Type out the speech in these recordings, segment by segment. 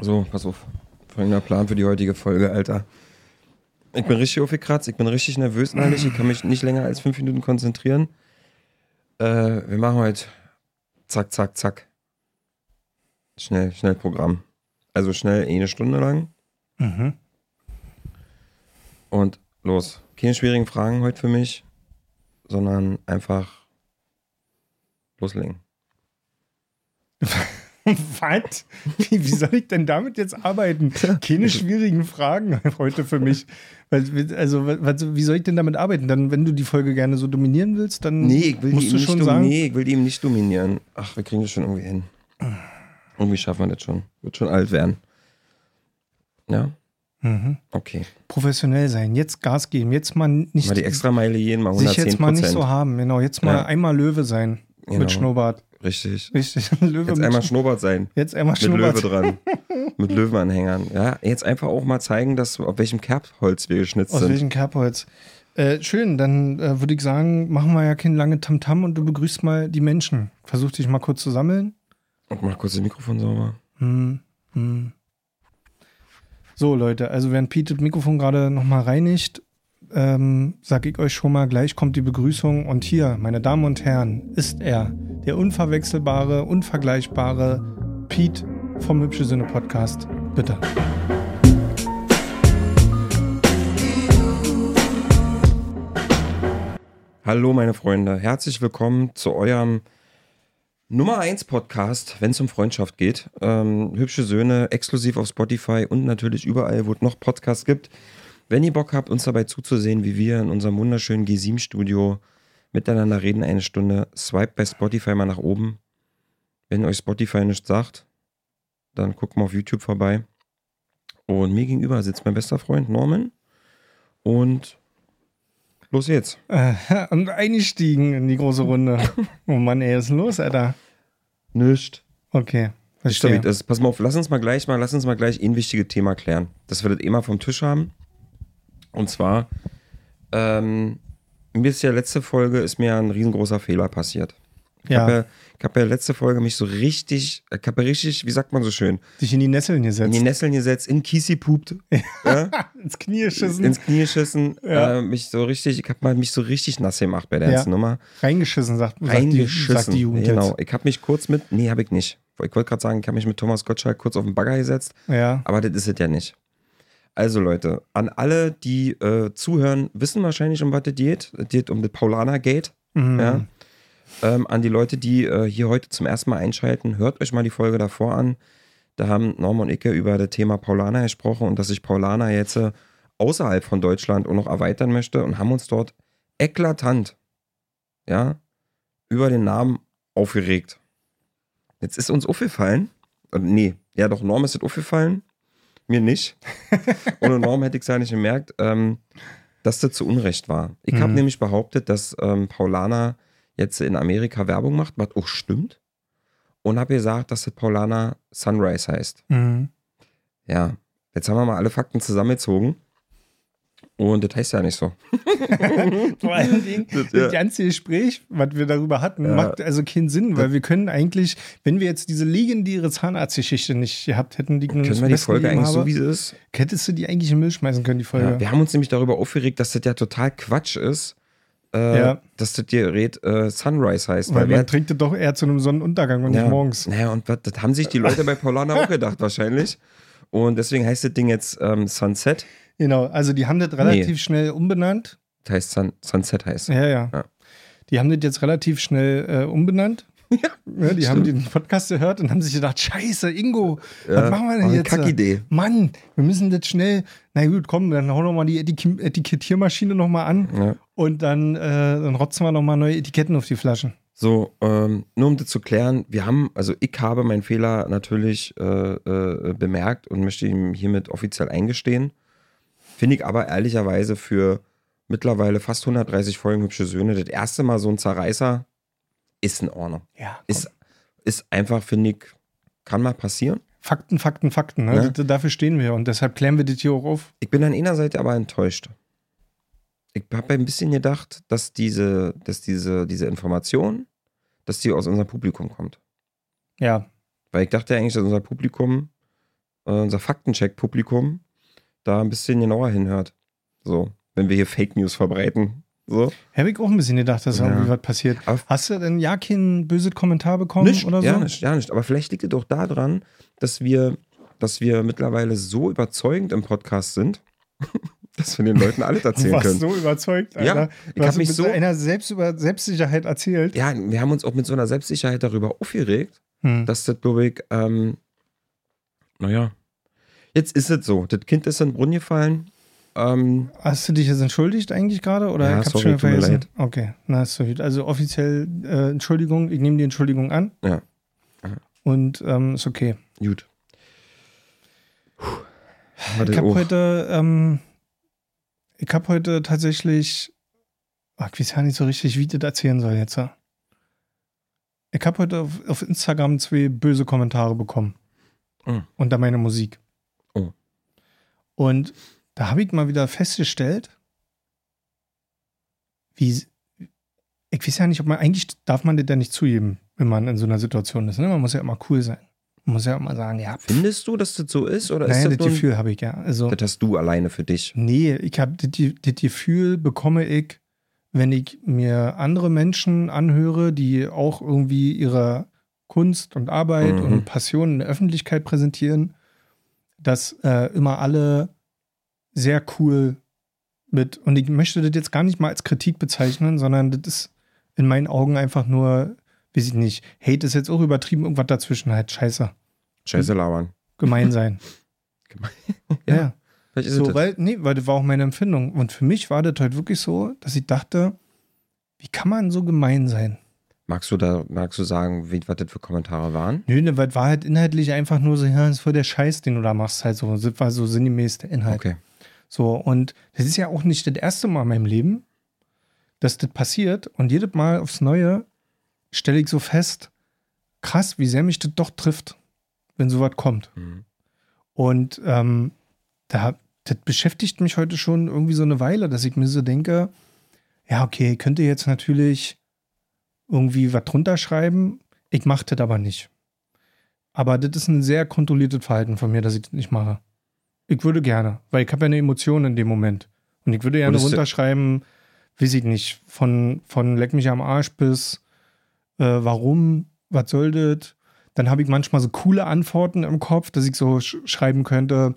So, pass auf. Folgender Plan für die heutige Folge, Alter. Ich bin richtig aufgekratzt, ich bin richtig nervös innerlich, ich kann mich nicht länger als fünf Minuten konzentrieren. Äh, wir machen heute zack, zack, zack. Schnell, schnell Programm. Also schnell eine Stunde lang. Mhm. Und los. Keine schwierigen Fragen heute für mich, sondern einfach loslegen. Was? Wie, wie soll ich denn damit jetzt arbeiten? Keine schwierigen Fragen heute für mich. Also, was, wie soll ich denn damit arbeiten? Dann, wenn du die Folge gerne so dominieren willst, dann Nee, ich will, musst du schon sagen. nee, ich will die ihm nicht dominieren. Ach, wir kriegen das schon irgendwie hin. Irgendwie schaffen wir das schon. Wird schon alt werden. Ja? Mhm. Okay. Professionell sein, jetzt Gas geben, jetzt mal nicht Mal die Extrameile gehen, mal sich 110 jetzt mal nicht so haben. Genau, jetzt mal Ja. einmal Löwe sein Genau. mit Schnurrbart. Richtig. Richtig, Löwe Jetzt mit einmal Sch- Schnurrbart sein. jetzt einmal Mit Schnurrbart. Löwe dran. mit Löwenanhängern. Ja, jetzt einfach auch mal zeigen, dass, auf welchem Kerbholz wir geschnitzt Aus sind. welchem Kerbholz? Äh, schön, dann äh, würde ich sagen, machen wir ja kein lange Tamtam und du begrüßt mal die Menschen. Versuch dich mal kurz zu sammeln. Und mach kurz das Mikrofon sauber. Hm, hm. So, Leute, also während Pete das Mikrofon gerade nochmal reinigt, ähm, sag ich euch schon mal, gleich kommt die Begrüßung. Und hier, meine Damen und Herren, ist er, der unverwechselbare, unvergleichbare Pete vom Hübsche Sinne Podcast. Bitte. Hallo, meine Freunde. Herzlich willkommen zu eurem Nummer 1 Podcast, wenn es um Freundschaft geht. Ähm, hübsche Söhne, exklusiv auf Spotify und natürlich überall, wo es noch Podcasts gibt. Wenn ihr Bock habt, uns dabei zuzusehen, wie wir in unserem wunderschönen G7-Studio miteinander reden, eine Stunde, swipe bei Spotify mal nach oben. Wenn euch Spotify nichts sagt, dann guckt mal auf YouTube vorbei. Und mir gegenüber sitzt mein bester Freund Norman. Und los jetzt. Äh, und eingestiegen in die große Runde. Oh Mann, ey, was ist denn los, Alter? Nicht. Okay. Verstehe. ist? Pass mal auf, lass uns mal gleich mal, lass uns mal gleich ein wichtiges Thema klären. Das wir das eh mal vom Tisch haben. Und zwar, ähm, mir ist ja letzte Folge, ist mir ein riesengroßer Fehler passiert. Ich Ja. habe ja, ich hab ja letzte Folge mich so richtig, ich habe ja richtig, wie sagt man so schön, Dich in die Nesseln in gesetzt. die Nesseln gesetzt, in Kiesi pupt, ja, ins Knie geschissen. ins Knie geschissen, Ja. äh, mich so richtig, ich habe mich so richtig nass gemacht bei der ganzen Nummer. reingeschissen, sagt, Reingeschissen. sagt die Jugend genau. Ich habe mich kurz mit, nee, habe ich nicht. Ich wollte gerade sagen, ich habe mich mit Thomas Gottschalk kurz auf den Bagger gesetzt. jetzt. Ja. Aber das ist es ja nicht. Also Leute, an alle, die äh, zuhören, wissen wahrscheinlich, um was das geht. Es geht um das Paulaner Gate. Mhm. Ja. Ähm, an die Leute, die äh, hier heute zum ersten Mal einschalten, hört euch mal die Folge davor an. Da haben Norm und Icke über das Thema Paulaner gesprochen und dass sich Paulaner jetzt äh, außerhalb von Deutschland auch noch erweitern möchte und haben uns dort eklatant, ja, über den Namen aufgeregt. Jetzt ist uns aufgefallen, äh, nee, ja doch, Norm ist es aufgefallen, mir nicht. Ohne Norm hätte ich es ja nicht gemerkt, ähm, dass das zu Unrecht war. Ich habe Mhm. nämlich behauptet, dass ähm, Paulaner jetzt in Amerika Werbung macht, was auch stimmt. Und habe gesagt, dass das Paulaner Sunrise heißt. Mhm. Ja, jetzt haben wir mal alle Fakten zusammengezogen. Und das heißt ja nicht so. Vor allen Dingen, Das, das, ja. ganze Gespräch, was wir darüber hatten, Ja. macht also keinen Sinn, weil wir können eigentlich, wenn wir jetzt diese legendäre Zahnarztgeschichte nicht gehabt hätten, die Können wir die Folge eigentlich so, wie sie ist? hättest du die eigentlich in den Müll schmeißen können, die Folge. Ja, wir haben uns nämlich darüber aufgeregt, dass das ja total Quatsch ist, äh, Ja. dass das Gerät äh, Sunrise heißt. weil wer- man trinkt das doch eher zu einem Sonnenuntergang und ja, nicht morgens. Naja, und was, das haben sich die Leute bei Paulana auch gedacht, wahrscheinlich. Und deswegen heißt das Ding jetzt ähm, Sunset. Genau, also die haben das relativ schnell umbenannt. Das heißt Sun, Sunset heißt. Ja, ja, Ja. Die haben das jetzt relativ schnell äh, umbenannt. Ja, die haben den Podcast gehört und haben sich gedacht, scheiße, Ingo, was machen wir denn jetzt? Kackidee. Mann, wir müssen das schnell, na gut, komm, dann hauen wir mal die Etik Etikettiermaschine nochmal an Ja. und dann, äh, dann rotzen wir nochmal neue Etiketten auf die Flaschen. So, ähm, nur um das zu klären, wir haben, also ich habe meinen Fehler natürlich äh, äh, bemerkt und möchte ihm hiermit offiziell eingestehen. Finde ich aber ehrlicherweise für mittlerweile fast 130 Folgen hübsche Söhne das erste Mal so ein Zerreißer ist in Ordnung. Ja, Ist, ist einfach, finde ich, kann mal passieren. Fakten, Fakten, Fakten. Ne? Ja. D- Dafür stehen wir und deshalb klären wir das hier auch auf. Ich bin an einer Seite aber enttäuscht. Ich habe ein bisschen gedacht, dass diese, dass diese, diese Information, dass die aus unserem Publikum kommt. Ja, Weil ich dachte eigentlich, dass unser Publikum äh, unser Faktencheck-Publikum da ein bisschen genauer hinhört. So, wenn wir hier Fake News verbreiten. So. Habe ich auch ein bisschen gedacht, dass Ja. irgendwie was passiert. Aber- Hast du denn ja keinen bösen Kommentar bekommen Nicht, oder so? ja, nicht, ja, nicht. Aber vielleicht liegt es doch daran, dass wir, dass wir mittlerweile so überzeugend im Podcast sind, dass wir den Leuten alles Du erzählen warst können. so überzeugt, Ja, Alter. ich Du hab hast mich mit so- einer Selbst über Selbstsicherheit erzählt. Ja, wir haben uns auch mit so einer Selbstsicherheit darüber aufgeregt, Hm. dass das, glaube ich, ähm, naja, jetzt ist es so. Das Kind ist in den Brunnen gefallen. Ähm, Hast du dich jetzt entschuldigt eigentlich gerade? Oder Ja, ich sorry, schon vergessen? Okay, na ist so gut. Also offiziell äh, Entschuldigung, ich nehme die Entschuldigung an. Ja. Und ähm, ist okay. gut. Puh. Ich habe oh. heute, ähm, ich habe heute tatsächlich, ach, ich weiß ja nicht so richtig, wie ich das erzählen soll jetzt. ja. Ich habe heute auf, auf Instagram zwei böse Kommentare bekommen. Mhm. Unter meiner Musik. Und da habe ich mal wieder festgestellt, wie, ich weiß ja nicht, ob man, eigentlich darf man das ja nicht zugeben, wenn man in so einer Situation ist. Ne? Man muss ja immer cool sein. Man muss ja immer sagen, ja, pff, Findest du, dass das so ist? Oder naja, ist das das, Gefühl habe ich ja. Also, das hast du alleine für dich? Nee, ich habe das, das Gefühl bekomme ich, wenn ich mir andere Menschen anhöre, die auch irgendwie ihre Kunst und Arbeit Mhm. und Passion in der Öffentlichkeit präsentieren, dass äh, immer alle sehr cool mit, und ich möchte das jetzt gar nicht mal als Kritik bezeichnen, sondern das ist in meinen Augen einfach nur, weiß ich nicht, Hate ist jetzt auch übertrieben, irgendwas dazwischen halt, scheiße, Scheiße labern. gemein sein. Gemein. ja. Ja. Vielleicht ist So, das. weil, nee, weil das war auch meine Empfindung. Und für mich war das heute wirklich so, dass ich dachte, wie kann man so gemein sein? Magst du da, magst du sagen, wie, was das für Kommentare waren? Nö, ne, weil das war halt inhaltlich einfach nur so, ja, das ist voll der Scheiß, den du da machst, halt so. Das war so sinngemäß der Inhalt. Okay. So, und das ist ja auch nicht das erste Mal in meinem Leben, dass das passiert. Und jedes Mal aufs Neue stelle ich so fest, krass, wie sehr mich das doch trifft, wenn sowas kommt. Mhm. Und ähm, da, das beschäftigt mich heute schon irgendwie so eine Weile, dass ich mir so denke, ja, okay, könnte jetzt natürlich irgendwie was drunter schreiben, ich mache das aber nicht. Aber das ist ein sehr kontrolliertes Verhalten von mir, dass ich das nicht mache. Ich würde gerne, weil ich habe ja eine Emotion in dem Moment. Und ich würde gerne runterschreiben, weiß ich nicht, von, von leck mich am Arsch bis äh, warum, was soll das? Dann habe ich manchmal so coole Antworten im Kopf, dass ich so sch schreiben könnte,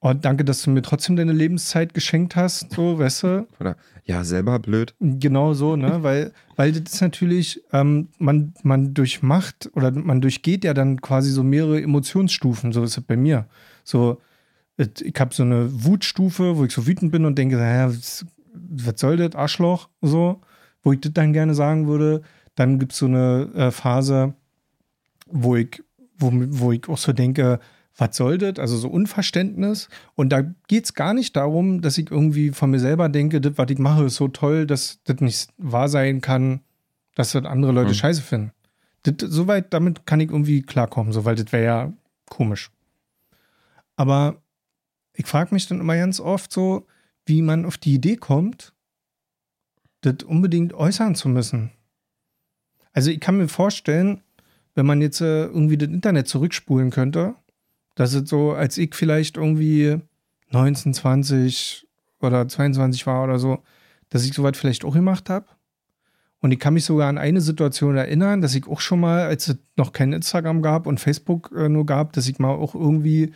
oh, danke, dass du mir trotzdem deine Lebenszeit geschenkt hast, so, weißt du? Oder ja, selber blöd. Genau so, ne? Weil, weil das ist natürlich, ähm, man, man durchmacht oder man durchgeht ja dann quasi so mehrere Emotionsstufen, so ist es bei mir. So, ich habe so eine Wutstufe, wo ich so wütend bin und denke, naja, was, was soll das, Arschloch, so, wo ich das dann gerne sagen würde. Dann gibt es so eine äh, Phase, wo ich, wo, wo ich auch so denke, was soll das? Also so Unverständnis. Und da geht es gar nicht darum, dass ich irgendwie von mir selber denke, das, was ich mache, ist so toll, dass das nicht wahr sein kann, dass das andere Leute Mhm. scheiße finden. Das, soweit, damit kann ich irgendwie klarkommen, so, weil das wäre ja komisch. Aber ich frage mich dann immer ganz oft so, wie man auf die Idee kommt, das unbedingt äußern zu müssen. Also ich kann mir vorstellen, wenn man jetzt äh, irgendwie das Internet zurückspulen könnte, dass es so, als ich vielleicht irgendwie 19, 20 oder 22 war oder so, dass ich sowas vielleicht auch gemacht habe. Und ich kann mich sogar an eine Situation erinnern, dass ich auch schon mal, als es noch kein Instagram gab und Facebook äh, nur gab, dass ich mal auch irgendwie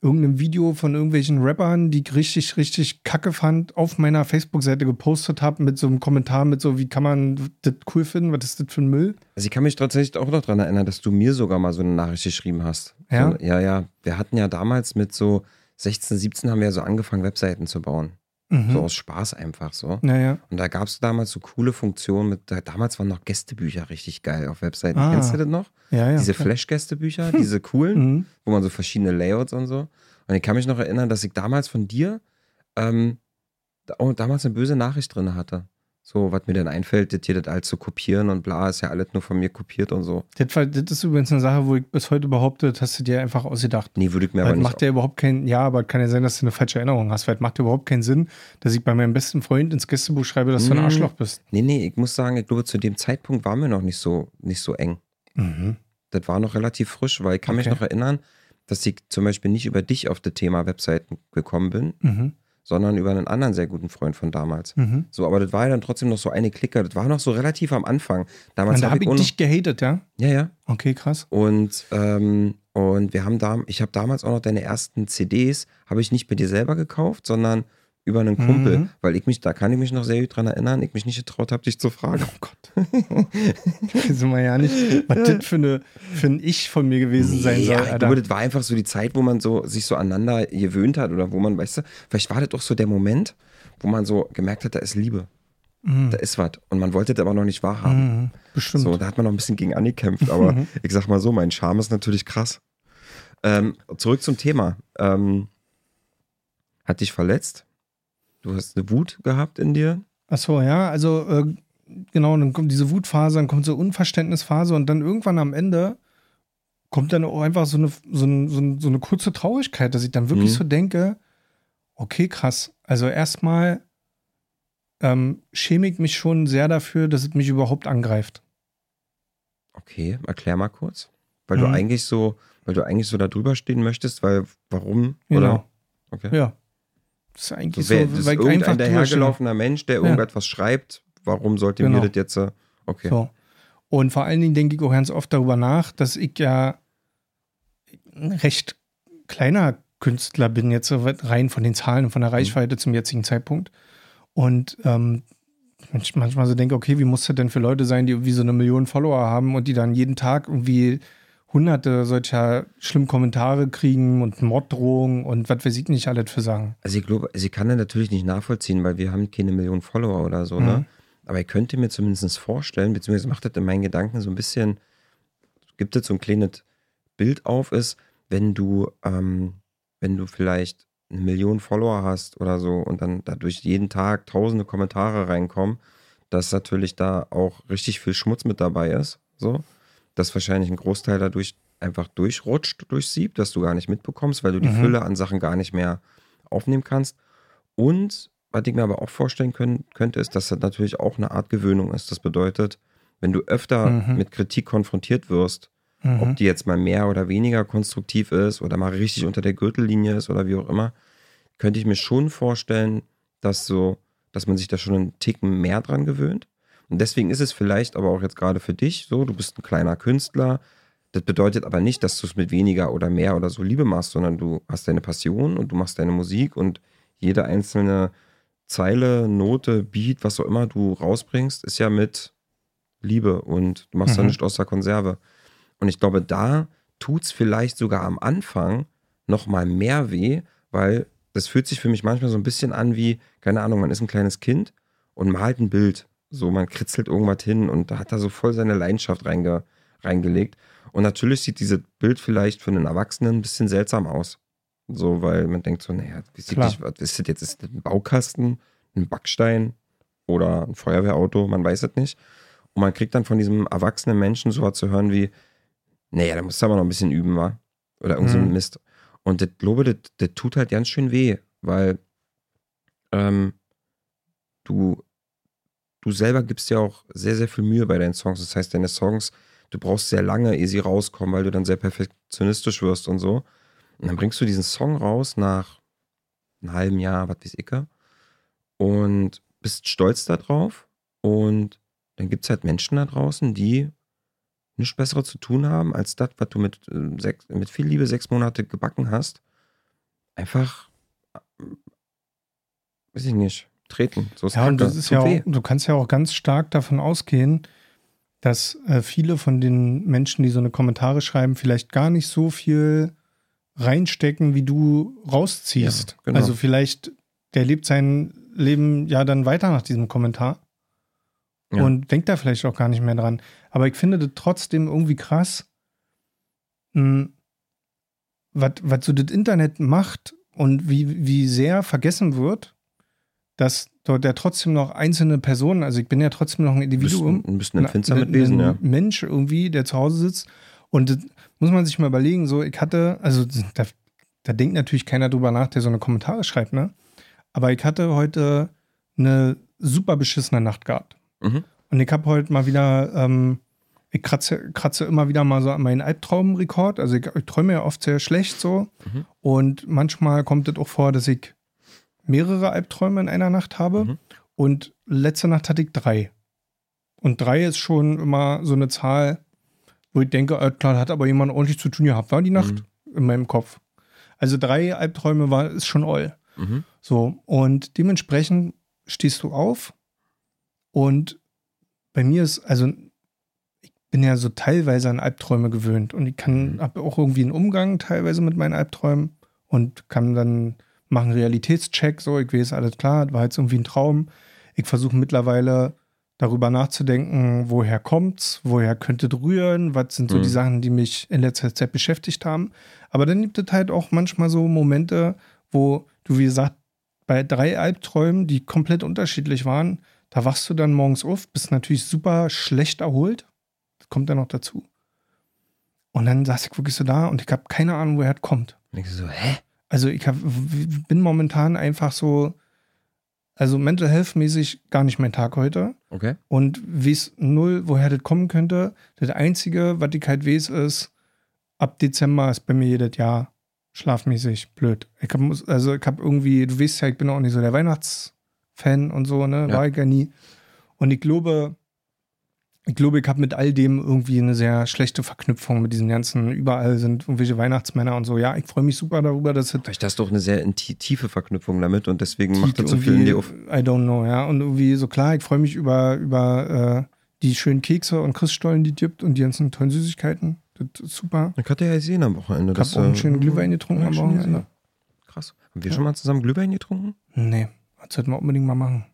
irgendein Video von irgendwelchen Rappern, die ich richtig, richtig kacke fand, auf meiner Facebook-Seite gepostet habe mit so einem Kommentar mit so, wie kann man das cool finden, was ist das für ein Müll? Also ich kann mich tatsächlich auch noch daran erinnern, dass du mir sogar mal so eine Nachricht geschrieben hast. Ja? So, ja, ja. Wir hatten ja damals mit so 16, 17 haben wir ja so angefangen, Webseiten zu bauen. Mhm. So aus Spaß einfach so. Naja. Und da gab es damals so coole Funktionen mit, da- damals waren noch Gästebücher richtig geil auf Webseiten. Ah. Kennst du das noch? Ja, ja. Diese Flash-Gästebücher, diese coolen, Mhm. wo man so verschiedene Layouts und so. Und ich kann mich noch erinnern, dass ich damals von dir ähm, damals eine böse Nachricht drin hatte. So, was mir denn einfällt, das hier das alles zu kopieren und bla, ist ja alles nur von mir kopiert und so. Das, das ist übrigens eine Sache, wo ich bis heute behaupte, das hast du dir einfach ausgedacht. Nee, würde ich mir Weil aber nicht. macht ja überhaupt keinen, ja, aber kann ja sein, dass du eine falsche Erinnerung hast, weil es macht ja überhaupt keinen Sinn, dass ich bei meinem besten Freund ins Gästebuch schreibe, dass du ein Mhm. Arschloch bist. Nee, nee, ich muss sagen, ich glaube, zu dem Zeitpunkt waren wir noch nicht so, nicht so eng. Mhm. Das war noch relativ frisch, weil ich kann mich Okay. noch erinnern, dass ich zum Beispiel nicht über dich auf das Thema Webseiten gekommen bin, Mhm. Sondern über einen anderen sehr guten Freund von damals. Mhm. So, aber das war ja dann trotzdem noch so eine Klicker. Das war noch so relativ am Anfang. Damals habe ich ich dich gehatet, ja? Ja, ja. Okay, krass. Und, ähm, und wir haben da, ich habe damals auch noch deine ersten CDs, habe ich nicht bei dir selber gekauft, sondern über einen Kumpel, Mhm. weil ich mich, da kann ich mich noch sehr gut dran erinnern, ich mich nicht getraut habe, dich zu fragen. Oh Gott. Wissen wir ja nicht, was das für, eine, für ein Ich von mir gewesen sein soll. ja, ich glaube, das war einfach so die Zeit, wo man so sich so aneinander gewöhnt hat oder wo man, weißt du, vielleicht war das doch so der Moment, wo man so gemerkt hat, da ist Liebe, Mhm. da ist was und man wollte das aber noch nicht wahrhaben. Mhm. Bestimmt. So, da hat man noch ein bisschen gegen angekämpft, aber ich sag mal so, mein Charme ist natürlich krass. Ähm, zurück zum Thema. Ähm, hat dich verletzt? Du hast eine Wut gehabt in dir? Ach so, ja, also äh, genau, dann kommt diese Wutphase, dann kommt so Unverständnisphase und dann irgendwann am Ende kommt dann auch einfach so eine, so, ein, so, ein, so eine kurze Traurigkeit, dass ich dann wirklich Mhm. so denke, okay, krass. Also erstmal ähm, schäme ich mich schon sehr dafür, dass es mich überhaupt angreift. Okay, erklär mal kurz. Weil du Mhm. eigentlich so, weil du eigentlich so da drüber stehen möchtest, weil warum? Genau. Oder? Okay. Ja. Das ist eigentlich So, wer, so, das ist weil ich irgendein dahergelaufener Mensch, der Ja. irgendetwas schreibt, warum sollte Genau. mir das jetzt äh, okay. So. Und vor allen Dingen denke ich auch ganz oft darüber nach, dass ich ja ein recht kleiner Künstler bin, jetzt rein von den Zahlen und von der Reichweite zum jetzigen Zeitpunkt. Und ähm, manchmal so denke, okay, wie muss das denn für Leute sein, die irgendwie so eine Million Follower haben und die dann jeden Tag irgendwie hunderte solcher schlimmen Kommentare kriegen und Morddrohungen und was weiß ich nicht alles für sagen. Also ich glaube, sie kann das natürlich nicht nachvollziehen, weil wir haben keine Million Follower oder so, Mhm. ne? Aber ich könnte mir zumindest vorstellen, beziehungsweise macht das in meinen Gedanken so ein bisschen, gibt es so ein kleines Bild auf, ist, wenn du, ähm, wenn du vielleicht eine Million Follower hast oder so und dann dadurch jeden Tag tausende Kommentare reinkommen, dass natürlich da auch richtig viel Schmutz mit dabei ist, so, dass wahrscheinlich ein Großteil dadurch einfach durchrutscht, durchsiebt, dass du gar nicht mitbekommst, weil du die Mhm. Fülle an Sachen gar nicht mehr aufnehmen kannst. Und was ich mir aber auch vorstellen können, könnte, ist, dass das natürlich auch eine Art Gewöhnung ist. Das bedeutet, wenn du öfter Mhm. mit Kritik konfrontiert wirst, Mhm. ob die jetzt mal mehr oder weniger konstruktiv ist oder mal richtig unter der Gürtellinie ist oder wie auch immer, könnte ich mir schon vorstellen, dass so, dass man sich da schon einen Ticken mehr dran gewöhnt. Und deswegen ist es vielleicht aber auch jetzt gerade für dich so, du bist ein kleiner Künstler. Das bedeutet aber nicht, dass du es mit weniger oder mehr oder so Liebe machst, sondern du hast deine Passion und du machst deine Musik und jede einzelne Zeile, Note, Beat, was auch immer du rausbringst, ist ja mit Liebe und du machst da Mhm. nicht aus der Konserve. Und ich glaube, da tut es vielleicht sogar am Anfang noch mal mehr weh, weil das fühlt sich für mich manchmal so ein bisschen an wie, keine Ahnung, man ist ein kleines Kind und malt ein Bild. So, man kritzelt irgendwas hin und da hat er so voll seine Leidenschaft reinge, reingelegt. Und natürlich sieht dieses Bild vielleicht für einen Erwachsenen ein bisschen seltsam aus. So, weil man denkt so, naja, wie sieht Klar. das, was ist das jetzt? Ist das ein Baukasten, ein Backstein oder ein Feuerwehrauto? Man weiß es nicht. Und man kriegt dann von diesem erwachsenen Menschen sowas zu hören wie, naja, da musst du aber noch ein bisschen üben, wa? Oder irgend so ein Mhm. Mist. Und das glaube, das, das tut halt ganz schön weh, weil ähm, du, du selber gibst ja auch sehr, sehr viel Mühe bei deinen Songs. Das heißt, deine Songs, du brauchst sehr lange, ehe sie rauskommen, weil du dann sehr perfektionistisch wirst und so. Und dann bringst du diesen Song raus nach einem halben Jahr, was weiß ich, und bist stolz darauf. Und dann gibt es halt Menschen da draußen, die nichts Besseres zu tun haben, als das, was du mit, äh, sechs, mit viel Liebe sechs Monate gebacken hast. Einfach, äh, weiß ich nicht, treten. So ist Ja, und das ist ja auch, du kannst ja auch ganz stark davon ausgehen, dass äh, viele von den Menschen, die so eine Kommentare schreiben, vielleicht gar nicht so viel reinstecken, wie du rausziehst. Ja, genau. Also vielleicht, der lebt sein Leben ja dann weiter nach diesem Kommentar Ja. und denkt da vielleicht auch gar nicht mehr dran. Aber ich finde das trotzdem irgendwie krass, hm, was was so das Internet macht und wie, wie sehr vergessen wird, dass dort ja trotzdem noch einzelne Personen, also ich bin ja trotzdem noch ein Individuum, ein, bist ein empfindsamer ein- mit Wesen, ja. ein Mensch irgendwie, der zu Hause sitzt. Und das muss man sich mal überlegen, so ich hatte, also da, da denkt natürlich keiner drüber nach, der so eine Kommentare schreibt, ne? Aber ich hatte heute eine super beschissene Nacht gehabt. Mhm. Und ich habe heute mal wieder ähm, ich kratze, kratze immer wieder mal so an meinen Albtraumrekord. Also ich, ich träume ja oft sehr schlecht so. Mhm. Und manchmal kommt es auch vor, dass ich mehrere Albträume in einer Nacht habe. Mhm. Und letzte Nacht hatte ich drei. Und drei ist schon immer so eine Zahl, wo ich denke, äh, klar, hat aber jemand ordentlich zu tun gehabt, war die Nacht in meinem Kopf. Also drei Albträume war, ist schon all. Mhm. So, und dementsprechend stehst du auf und bei mir ist, also ich bin ja so teilweise an Albträume gewöhnt und ich kann, Mhm. habe auch irgendwie einen Umgang teilweise mit meinen Albträumen und kann dann machen Realitätscheck, so, ich weiß, alles klar, war jetzt irgendwie ein Traum. Ich versuche mittlerweile darüber nachzudenken, woher kommt's, woher könnte es rühren, was sind so Mhm. die Sachen, die mich in letzter Zeit beschäftigt haben. Aber dann gibt es halt auch manchmal so Momente, wo du, wie gesagt, bei drei Albträumen, die komplett unterschiedlich waren, da wachst du dann morgens auf, bist natürlich super schlecht erholt. Das kommt dann noch dazu. Und dann saß ich wirklich so da und ich habe keine Ahnung, woher es kommt. Denkst du so, hä? Also ich hab, bin momentan einfach so, also mental health mäßig gar nicht mein Tag heute. Okay. Und weiß null, woher das kommen könnte. Das Einzige, was ich halt weiß, ist, ab Dezember ist bei mir jedes Jahr schlafmäßig blöd. Ich hab, also ich habe irgendwie, du weißt ja, ich bin auch nicht so der Weihnachtsfan und so, ne? Ja. War ich ja nie. Und ich glaube, ich glaube, ich habe mit all dem irgendwie eine sehr schlechte Verknüpfung mit diesem ganzen, überall sind irgendwelche Weihnachtsmänner und so. Ja, ich freue mich super darüber, dass es Vielleicht hast du auch eine sehr tiefe Verknüpfung damit und deswegen macht das so viel in dir auf. I don't know, ja. Und irgendwie so klar, ich freue mich über, über äh, die schönen Kekse und Christstollen, die gibt und die ganzen tollen Süßigkeiten. Das ist super. Ich hatte ja gesehen am Wochenende. Ich habe auch einen schönen Glühwein getrunken am Wochenende. Krass. Haben wir schon mal zusammen Glühwein getrunken? Nee, das sollten wir unbedingt mal machen.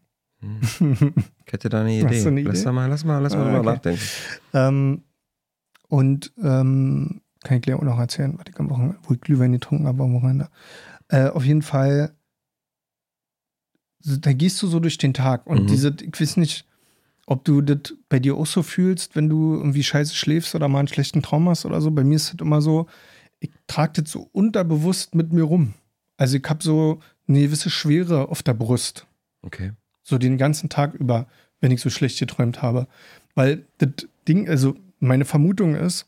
Ich hätte da eine Hast Idee. du eine Lass Idee? da mal, lass mal, lass mal Ah, okay. nachdenken. Ähm, und ähm, kann ich gleich auch noch erzählen, was ich am Wochenende, wo ich Glühwein getrunken habe am Wochenende. Äh, auf jeden Fall, da gehst du so durch den Tag und Mhm. diese, ich weiß nicht, ob du das bei dir auch so fühlst, wenn du irgendwie scheiße schläfst oder mal einen schlechten Traum hast oder so. Bei mir ist das immer so, ich trage das so unterbewusst mit mir rum. Also ich habe so eine gewisse Schwere auf der Brust. Okay. So den ganzen Tag über, wenn ich so schlecht geträumt habe. Weil das Ding, also meine Vermutung ist,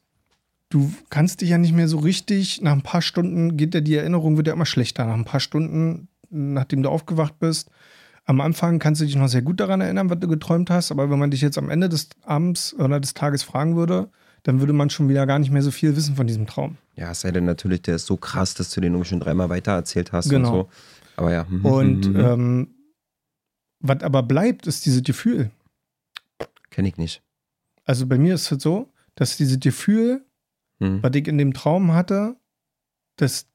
du kannst dich ja nicht mehr so richtig, nach ein paar Stunden geht ja die Erinnerung wird ja immer schlechter. Nach ein paar Stunden, nachdem du aufgewacht bist, am Anfang kannst du dich noch sehr gut daran erinnern, was du geträumt hast, aber wenn man dich jetzt am Ende des Abends oder des Tages fragen würde, dann würde man schon wieder gar nicht mehr so viel wissen von diesem Traum. Ja, es sei denn natürlich, der ist so krass, dass du den irgendwie schon dreimal weiter erzählt hast Genau. und so. Aber ja. mhm, Und mhm, ähm, was aber bleibt, ist dieses Gefühl. Kenn ich nicht. Also bei mir ist es so, dass dieses Gefühl, Mhm. was ich in dem Traum hatte, das,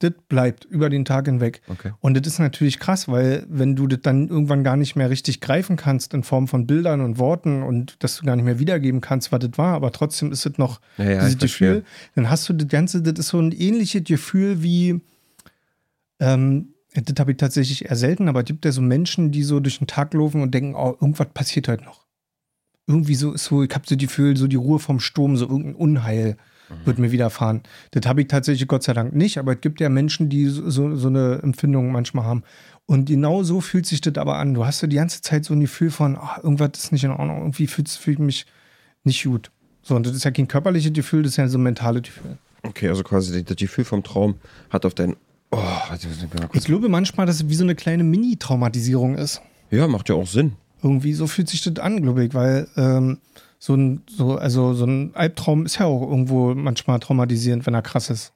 das bleibt über den Tag hinweg. Okay. Und das ist natürlich krass, weil wenn du das dann irgendwann gar nicht mehr richtig greifen kannst in Form von Bildern und Worten und dass du gar nicht mehr wiedergeben kannst, was das war, aber trotzdem ist es noch Ja, ja, dieses verstehe. Gefühl, dann hast du das Ganze, das ist so ein ähnliches Gefühl wie, ähm, das habe ich tatsächlich eher selten, aber es gibt ja so Menschen, die so durch den Tag laufen und denken, oh, irgendwas passiert heute noch. Irgendwie so ist so, ich habe so die Gefühl, so die Ruhe vom Sturm, so irgendein Unheil Mhm. wird mir widerfahren. Das habe ich tatsächlich Gott sei Dank nicht, aber es gibt ja Menschen, die so, so, so eine Empfindung manchmal haben. Und genau so fühlt sich das aber an. Du hast ja die ganze Zeit so ein Gefühl von, ah, irgendwas ist nicht in Ordnung, irgendwie fühlt fühl ich mich nicht gut. So, und das ist ja kein körperliches Gefühl, das ist ja so ein mentales Gefühl. Okay, also quasi das Gefühl vom Traum hat auf dein. Oh, muss ich glaube manchmal, dass es wie so eine kleine Mini-Traumatisierung ist. Ja, macht ja auch Sinn. Irgendwie so fühlt sich das an, glaube ich, weil ähm, so ein, so, also so ein Albtraum ist ja auch irgendwo manchmal traumatisierend, wenn er krass ist.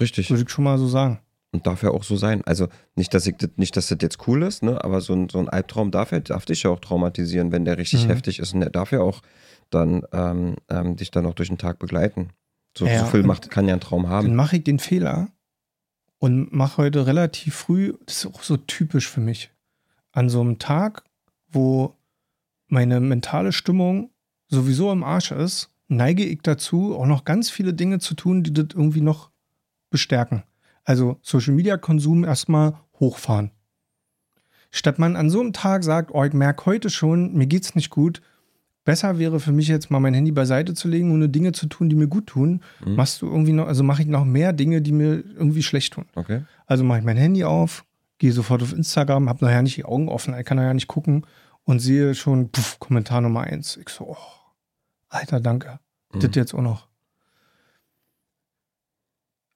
Richtig. Würde ich schon mal so sagen. Und darf ja auch so sein. Also nicht, dass ich das, nicht, dass das jetzt cool ist, ne? Aber so ein, so ein Albtraum darf, ja, darf dich ja auch traumatisieren, wenn der richtig Mhm. heftig ist. Und der darf ja auch dann ähm, ähm, dich dann auch durch den Tag begleiten. So, Ja, so viel macht, kann ja ein Traum Dann haben. mache ich den Fehler und mache heute relativ früh, das ist auch so typisch für mich, an so einem Tag, wo meine mentale Stimmung sowieso im Arsch ist, neige ich dazu, auch noch ganz viele Dinge zu tun, die das irgendwie noch bestärken. Also Social Media Konsum erstmal hochfahren. Statt man an so einem Tag sagt, oh, ich merke heute schon, mir geht's nicht gut, besser wäre für mich jetzt mal mein Handy beiseite zu legen und nur Dinge zu tun, die mir gut tun, Mhm. machst du irgendwie noch, also mache ich noch mehr Dinge, die mir irgendwie schlecht tun. Okay. Also mache ich mein Handy auf, gehe sofort auf Instagram, habe nachher nicht die Augen offen, ich kann nachher nicht gucken und sehe schon, puff, Kommentar Nummer eins. Ich so, oh, Alter, danke. Mhm. Das jetzt auch noch.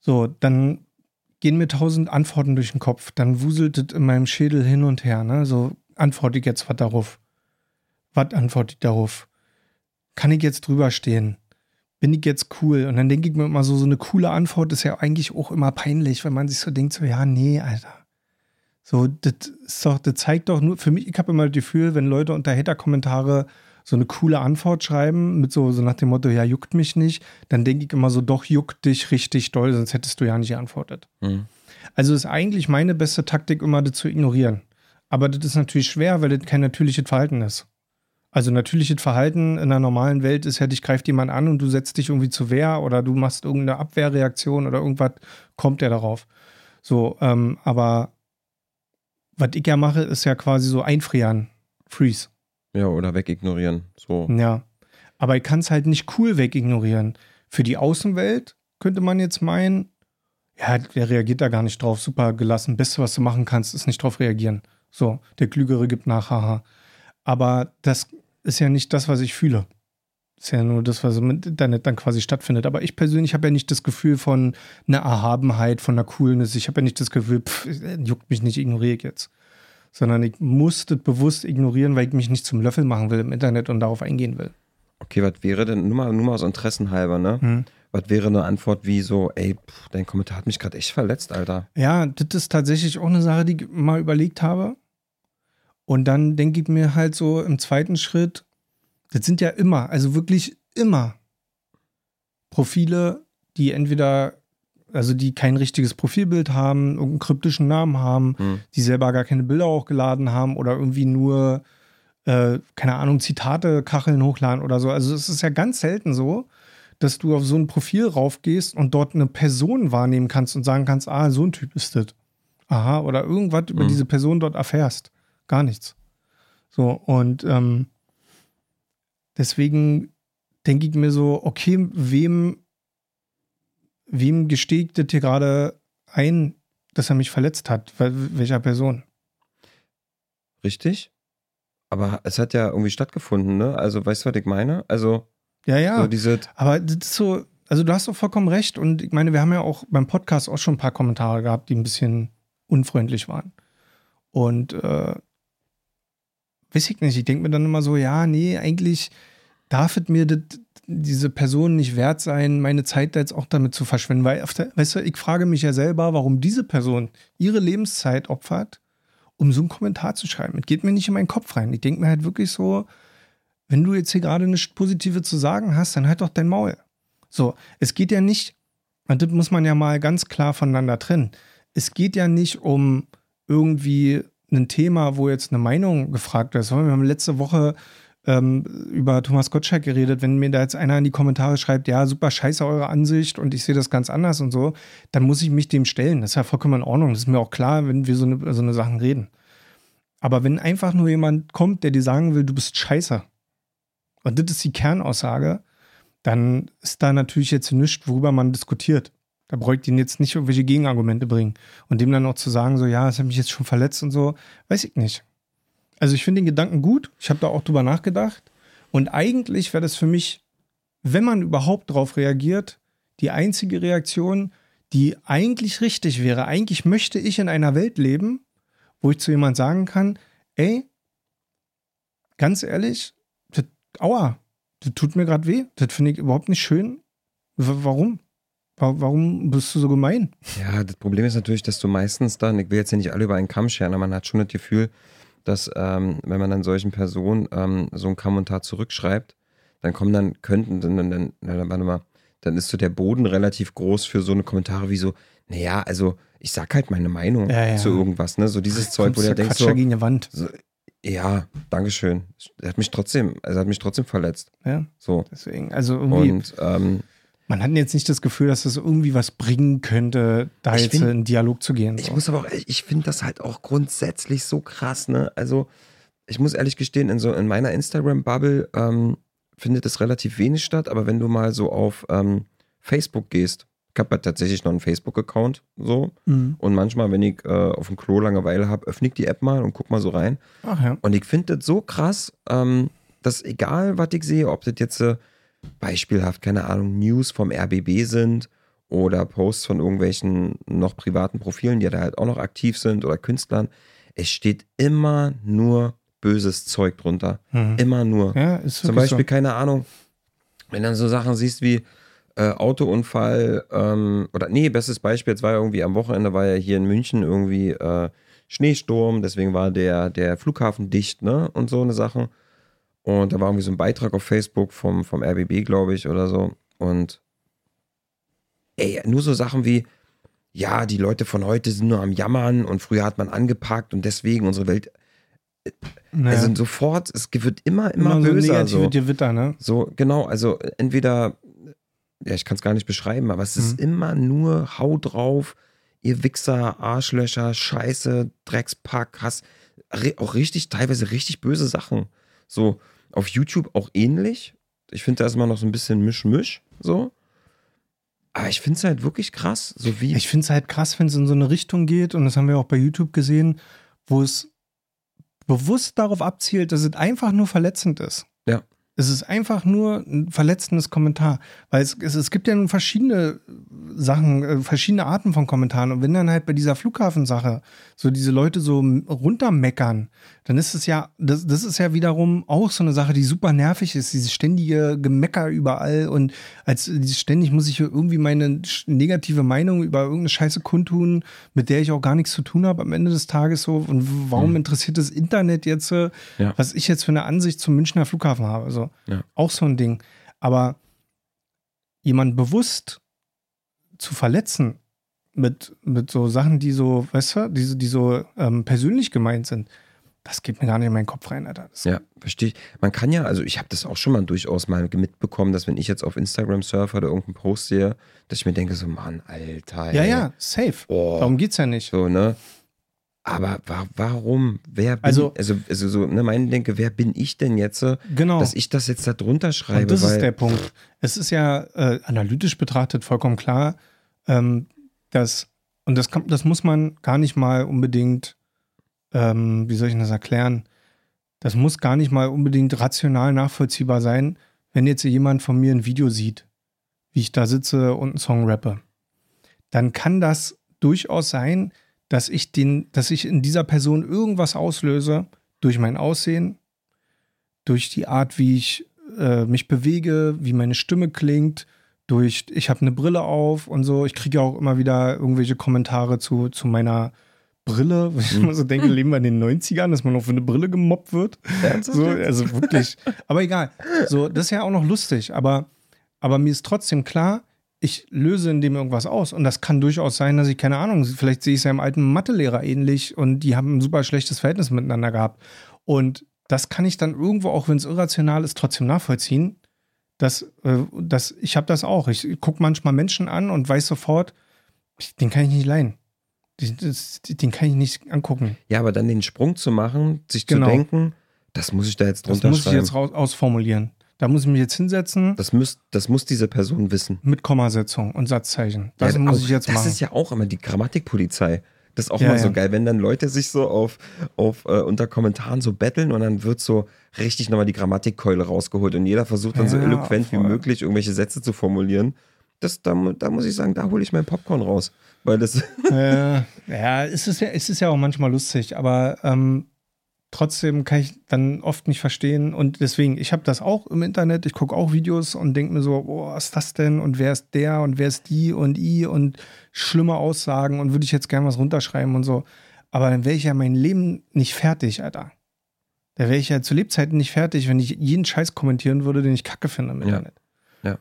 So, dann gehen mir tausend Antworten durch den Kopf. Dann wuselt es in meinem Schädel hin und her. Ne? So, antworte ich jetzt was darauf? Was antworte ich darauf? Kann ich jetzt drüber stehen? Bin ich jetzt cool? Und dann denke ich mir immer so, so eine coole Antwort ist ja eigentlich auch immer peinlich, wenn man sich so denkt, so, ja, nee, Alter. So, das ist doch, das zeigt doch nur, für mich, ich habe immer das Gefühl, wenn Leute unter Hater-Kommentare so eine coole Antwort schreiben, mit so, so nach dem Motto, ja, juckt mich nicht, dann denke ich immer so, doch, juckt dich richtig doll, sonst hättest du ja nicht geantwortet. Mhm. Also ist eigentlich meine beste Taktik, immer das zu ignorieren. Aber das ist natürlich schwer, weil das kein natürliches Verhalten ist. Also natürliches Verhalten in einer normalen Welt ist ja, dich greift jemand an und du setzt dich irgendwie zur Wehr oder du machst irgendeine Abwehrreaktion oder irgendwas, kommt der darauf. So, ähm, aber was ich ja mache, ist ja quasi so einfrieren. Freeze. Ja, oder wegignorieren. So. Ja. Aber ich kann es halt nicht cool wegignorieren. Für die Außenwelt könnte man jetzt meinen, ja, der reagiert da gar nicht drauf. Super gelassen. Beste, was du machen kannst, ist nicht drauf reagieren. So, der Klügere gibt nach, haha. Aber das ist ja nicht das, was ich fühle. Ist ja nur das, was im Internet dann quasi stattfindet. Aber ich persönlich habe ja nicht das Gefühl von einer Erhabenheit, von einer Coolness. Ich habe ja nicht das Gefühl, pff, juckt mich nicht, ignoriere ich jetzt. Sondern ich muss das bewusst ignorieren, weil ich mich nicht zum Löffel machen will im Internet und darauf eingehen will. Okay, was wäre denn, nur mal, nur mal aus Interessen halber, ne? Hm. Was wäre eine Antwort wie so, ey, pff, dein Kommentar hat mich gerade echt verletzt, Alter. Ja, das ist tatsächlich auch eine Sache, die ich mal überlegt habe. Und dann denke ich mir halt so im zweiten Schritt, das sind ja immer, also wirklich immer Profile, die entweder, also die kein richtiges Profilbild haben, irgendeinen kryptischen Namen haben, Hm. die selber gar keine Bilder hochgeladen haben oder irgendwie nur, äh, keine Ahnung, Zitate, Kacheln hochladen oder so. Also es ist ja ganz selten so, dass du auf so ein Profil raufgehst und dort eine Person wahrnehmen kannst und sagen kannst, ah, so ein Typ ist das. Aha, oder irgendwas über Mhm. diese Person dort erfährst. Gar nichts. So, und ähm, deswegen denke ich mir so, okay, wem, wem gestehe ich das hier gerade ein, dass er mich verletzt hat? Wel- Welcher Person? Richtig? Aber es hat ja irgendwie stattgefunden, ne? Also, weißt du, was ich meine? Also, Ja, ja. so diese, Aber das ist so, also du hast doch vollkommen recht. Und ich meine, wir haben ja auch beim Podcast auch schon ein paar Kommentare gehabt, die ein bisschen unfreundlich waren. Und äh, weiß ich nicht, ich denke mir dann immer so, ja, nee, eigentlich darf es mir das, diese Person nicht wert sein, meine Zeit da jetzt auch damit zu verschwenden. Weil, der, weißt du, ich frage mich ja selber, warum diese Person ihre Lebenszeit opfert, um so einen Kommentar zu schreiben. Es geht mir nicht in meinen Kopf rein. Ich denke mir halt wirklich so, wenn du jetzt hier gerade nichts Positive zu sagen hast, dann halt doch dein Maul. So, es geht ja nicht, und das muss man ja mal ganz klar voneinander trennen. Es geht ja nicht um irgendwie ein Thema, wo jetzt eine Meinung gefragt ist. Wir haben letzte Woche ähm, über Thomas Gottschalk geredet. Wenn mir da jetzt einer in die Kommentare schreibt, ja, super scheiße eure Ansicht und ich sehe das ganz anders und so, dann muss ich mich dem stellen. Das ist ja vollkommen in Ordnung. Das ist mir auch klar, wenn wir so eine, so eine Sachen reden. Aber wenn einfach nur jemand kommt, der dir sagen will, du bist scheiße, und das ist die Kernaussage, dann ist da natürlich jetzt nichts, worüber man diskutiert. Da bräuchte ihn jetzt nicht irgendwelche Gegenargumente bringen. Und dem dann auch zu sagen, so, ja, das hat mich jetzt schon verletzt und so, weiß ich nicht. Also ich finde den Gedanken gut. Ich habe da auch drüber nachgedacht. Und eigentlich wäre das für mich, wenn man überhaupt darauf reagiert, die einzige Reaktion, die eigentlich richtig wäre. Eigentlich möchte ich in einer Welt leben, wo ich zu jemand sagen kann, ey, ganz ehrlich, das, aua, das tut mir gerade weh. Das finde ich überhaupt nicht schön. W warum? Wa- Warum bist du so gemein? Ja, das Problem ist natürlich, dass du meistens dann, ich will jetzt ja nicht alle über einen Kamm scheren, aber man hat schon das Gefühl, dass ähm, wenn man dann solchen Personen ähm, so einen Kommentar zurückschreibt, dann kommen dann, könnten, dann, dann, dann, na, warte mal, dann ist so der Boden relativ groß für so eine Kommentare wie so, naja, also ich sag halt meine Meinung Ja, ja. zu irgendwas, ne? So dieses Zeug, wo du der denkst so, gegen die Wand. so, ja, Dankeschön. Er hat mich trotzdem, also hat mich trotzdem verletzt. Ja, So. deswegen. Also irgendwie, Und ähm, man hat jetzt nicht das Gefühl, dass das irgendwie was bringen könnte, da Ich jetzt find- in Dialog zu gehen. Ich so. muss aber auch, ich finde das halt auch grundsätzlich so krass, ne? Also, ich muss ehrlich gestehen, in so in meiner Instagram-Bubble ähm, findet es relativ wenig statt, aber wenn du mal so auf ähm, Facebook gehst, ich habe halt tatsächlich noch einen Facebook-Account, so. Mhm. Und manchmal, wenn ich äh, auf dem Klo Langeweile habe, öffne ich die App mal und guck mal so rein. Ach ja. Und ich finde das so krass, ähm, dass egal, was ich sehe, ob das jetzt äh, beispielhaft, keine Ahnung, News vom RBB sind oder Posts von irgendwelchen noch privaten Profilen, die da halt auch noch aktiv sind oder Künstlern. Es steht immer nur böses Zeug drunter. Mhm. Immer nur. Ja, Zum Beispiel, keine Ahnung, wenn dann so Sachen siehst wie äh, Autounfall ähm, oder nee, bestes Beispiel, jetzt war ja irgendwie am Wochenende, war ja hier in München irgendwie äh, Schneesturm, deswegen war der, der Flughafen dicht, ne? Und so eine Sache. Und da war irgendwie so ein Beitrag auf Facebook vom, vom RBB, glaube ich, oder so. Und ey, nur so Sachen wie, ja, die Leute von heute sind nur am Jammern und früher hat man angepackt und deswegen unsere Welt. so. Naja, Also sofort, es wird immer, immer, immer so böser. negative so. Gewitter, ne? So, genau, also entweder, ja, ich kann es gar nicht beschreiben, aber es ist Mhm. immer nur Hau drauf, ihr Wichser, Arschlöcher, Scheiße, Dreckspack, Hass, auch richtig, teilweise richtig böse Sachen. So, auf YouTube auch ähnlich. Ich finde, da ist immer noch so ein bisschen Misch-Misch, so. Aber ich finde es halt wirklich krass, so wie. Ich finde es halt krass, wenn es in so eine Richtung geht, und das haben wir auch bei YouTube gesehen, wo es bewusst darauf abzielt, dass es einfach nur verletzend ist. Ja. Es ist einfach nur ein verletzendes Kommentar. Weil es, es, es gibt ja nun verschiedene Sachen, äh, verschiedene Arten von Kommentaren. Und wenn dann halt bei dieser Flughafensache so diese Leute so runtermeckern, dann ist es ja, das, das ist ja wiederum auch so eine Sache, die super nervig ist, dieses ständige Gemecker überall und als dieses ständig muss ich irgendwie meine negative Meinung über irgendeine Scheiße kundtun, mit der ich auch gar nichts zu tun habe am Ende des Tages so. Und warum Mhm. interessiert das Internet jetzt, äh, Ja. was ich jetzt für eine Ansicht zum Münchner Flughafen habe? So. Ja. Auch so ein Ding. Aber jemand bewusst zu verletzen mit, mit so Sachen, die so, weißt du, die, so- die so ähm, persönlich gemeint sind, das geht mir gar nicht in meinen Kopf rein, Alter. Das, Ja, verstehe ich. Man kann ja, also ich habe das auch schon mal durchaus mal mitbekommen, dass wenn ich jetzt auf Instagram surfe oder irgendeinen Post sehe, dass ich mir denke, so, Mann, Alter. ja, ey. ja, safe. Oh. Darum geht's ja nicht. So, ne? Aber wa warum? Wer bin, Also- also, also so, ne, meine Denke, wer bin ich denn jetzt, äh, Genau. dass ich das jetzt da drunter schreibe? Und das ist der Punkt. Es ist ja äh, analytisch betrachtet vollkommen klar, ähm, dass, und das, kann, das muss man gar nicht mal unbedingt, ähm, wie soll ich das erklären? Das muss gar nicht mal unbedingt rational nachvollziehbar sein, wenn jetzt jemand von mir ein Video sieht, wie ich da sitze und einen Song rappe. Dann kann das durchaus sein, dass ich den, dass ich in dieser Person irgendwas auslöse durch mein Aussehen, durch die Art, wie ich äh, mich bewege, wie meine Stimme klingt, durch, ich habe eine Brille auf und so. Ich kriege ja auch immer wieder irgendwelche Kommentare zu, zu meiner Brille, wo ich immer so denke, leben wir in den 90ern, dass man noch für eine Brille gemobbt wird. So, also wirklich. Aber egal. So, das ist ja auch noch lustig, aber, aber mir ist trotzdem klar, ich löse in dem irgendwas aus. Und das kann durchaus sein, dass ich, keine Ahnung, vielleicht sehe ich es ja im alten Mathelehrer ähnlich und die haben ein super schlechtes Verhältnis miteinander gehabt. Und das kann ich dann irgendwo, auch wenn es irrational ist, trotzdem nachvollziehen. Dass, äh, dass ich habe das auch. Ich gucke manchmal Menschen an und weiß sofort, den kann ich nicht leihen. Den, das, kann ich nicht angucken. Ja, aber dann den Sprung zu machen, sich Genau. zu denken, das muss ich da jetzt Das drunter muss ich schreiben. jetzt raus, ausformulieren. Da muss ich mich jetzt hinsetzen das, muss, das muss diese Person wissen. mit Kommasetzung und Satzzeichen. Das Ja, muss ich jetzt das machen. ist ja auch immer die Grammatikpolizei. Das ist auch Ja, mal so ja. geil, wenn dann Leute sich so auf, auf äh, unter Kommentaren so betteln und dann wird so richtig nochmal die Grammatikkeule rausgeholt und jeder versucht dann so eloquent wie voll. möglich irgendwelche Sätze zu formulieren. Das, da, da muss ich sagen, da hole ich mein Popcorn raus. Weil das, äh, ja, es ist ja, es ist ja auch manchmal lustig, aber ähm, trotzdem kann ich dann oft nicht verstehen. Und deswegen, ich habe das auch im Internet, ich gucke auch Videos und denke mir so, oh, was ist das denn? Und wer ist der und wer ist die und i und schlimme Aussagen und würde ich jetzt gerne was runterschreiben und so. Aber dann wäre ich ja mein Leben nicht fertig, Alter. Da wäre ich ja zu Lebzeiten nicht fertig, wenn ich jeden Scheiß kommentieren würde, den ich kacke finde im Ja. Internet. Ja.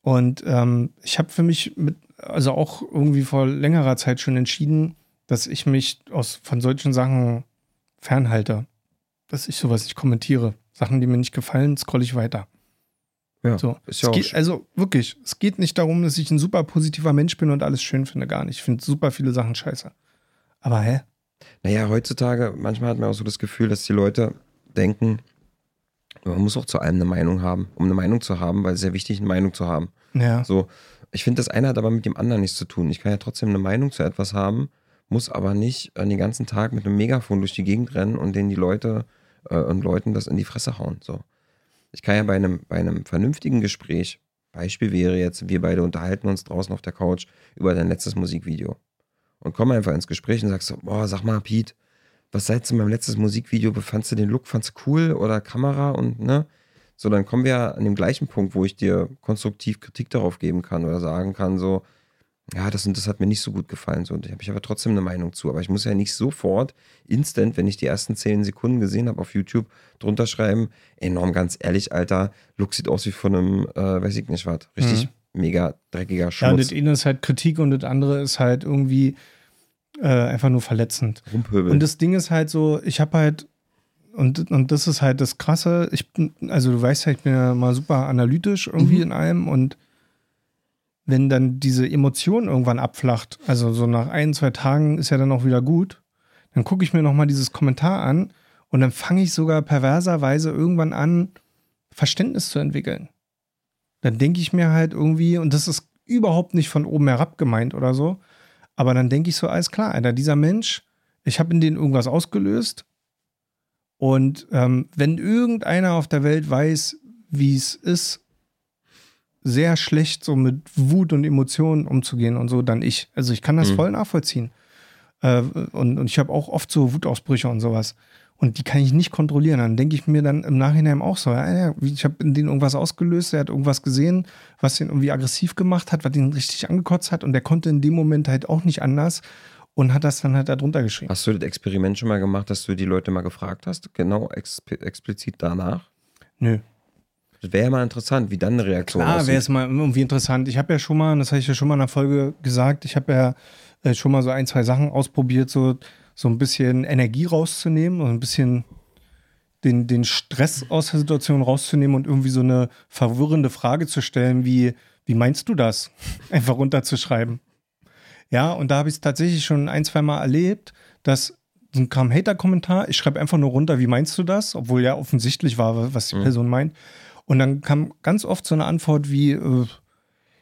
Und ähm, ich habe für mich mit, also auch irgendwie vor längerer Zeit schon entschieden, dass ich mich aus, von solchen Sachen fernhalte. Dass ich sowas nicht kommentiere. Sachen, die mir nicht gefallen, scrolle ich weiter. ja, So. ist Es ja auch geht, also wirklich, es geht nicht darum, dass ich ein super positiver Mensch bin und alles schön finde, gar nicht. Ich finde super viele Sachen scheiße. Aber hä? Naja, heutzutage, manchmal hat man auch so das Gefühl, dass die Leute denken, man muss auch zu allem eine Meinung haben, um eine Meinung zu haben, weil es ist sehr wichtig, eine Meinung zu haben. Ja. So, ich finde, das eine hat aber mit dem anderen nichts zu tun. Ich kann ja trotzdem eine Meinung zu etwas haben, muss aber nicht äh, den ganzen Tag mit einem Megafon durch die Gegend rennen und denen die Leute äh, und Leuten das in die Fresse hauen. So. Ich kann ja bei einem, bei einem vernünftigen Gespräch, Beispiel wäre jetzt, wir beide unterhalten uns draußen auf der Couch über dein letztes Musikvideo und kommen einfach ins Gespräch und sagst so, boah, sag mal, Pete, was seit du meinem letztes Musikvideo, fandst du den Look, fandst du cool oder Kamera und ne? So, dann kommen wir an dem gleichen Punkt, wo ich dir konstruktiv Kritik darauf geben kann oder sagen kann, so, ja, das und das hat mir nicht so gut gefallen. So, und ich habe ich aber trotzdem eine Meinung zu. Aber ich muss ja nicht sofort, instant, wenn ich die ersten zehn Sekunden gesehen habe auf YouTube, drunter schreiben, enorm ganz ehrlich, Alter, Look sieht aus wie von einem, äh, weiß ich nicht was, richtig mhm. mega dreckiger Schmutz. Ja, und das eine ist halt Kritik und das andere ist halt irgendwie äh, einfach nur verletzend. Rumpöbel. Und das Ding ist halt so, ich habe halt und, und das ist halt das Krasse. Ich also du weißt ja, ich bin ja mal super analytisch irgendwie mhm. in allem und wenn dann diese Emotion irgendwann abflacht, also so nach ein, zwei Tagen ist ja dann auch wieder gut, dann gucke ich mir nochmal dieses Kommentar an und dann fange ich sogar perverserweise irgendwann an, Verständnis zu entwickeln. Dann denke ich mir halt irgendwie, und das ist überhaupt nicht von oben herab gemeint oder so, aber dann denke ich so, alles klar, Alter, dieser Mensch, ich habe in den irgendwas ausgelöst und ähm, wenn irgendeiner auf der Welt weiß, wie es ist, sehr schlecht so mit Wut und Emotionen umzugehen und so, dann ich. Also ich kann das mhm. voll nachvollziehen. Äh, und, und ich habe auch oft so Wutausbrüche und sowas. Und die kann ich nicht kontrollieren. Dann denke ich mir dann im Nachhinein auch so, ja, ich habe in den irgendwas ausgelöst, er hat irgendwas gesehen, was ihn irgendwie aggressiv gemacht hat, was ihn richtig angekotzt hat und der konnte in dem Moment halt auch nicht anders und hat das dann halt da drunter geschrieben. Hast du das Experiment schon mal gemacht, dass du die Leute mal gefragt hast, genau ex explizit danach? Nö. Das wäre ja mal interessant, wie dann eine Reaktion Klar, wäre es mal irgendwie interessant. Ich habe ja schon mal, das habe ich ja schon mal in der Folge gesagt, ich habe ja äh, schon mal so ein, zwei Sachen ausprobiert, so, so ein bisschen Energie rauszunehmen und ein bisschen den, den Stress aus der Situation rauszunehmen und irgendwie so eine verwirrende Frage zu stellen, wie, wie meinst du das? Einfach runterzuschreiben. Ja, und da habe ich es tatsächlich schon ein, zwei Mal erlebt, dass dann kam ein Hater-Kommentar, ich schreibe einfach nur runter, wie meinst du das? Obwohl ja offensichtlich war, was die mhm. Person meint. Und dann kam ganz oft so eine Antwort wie, äh,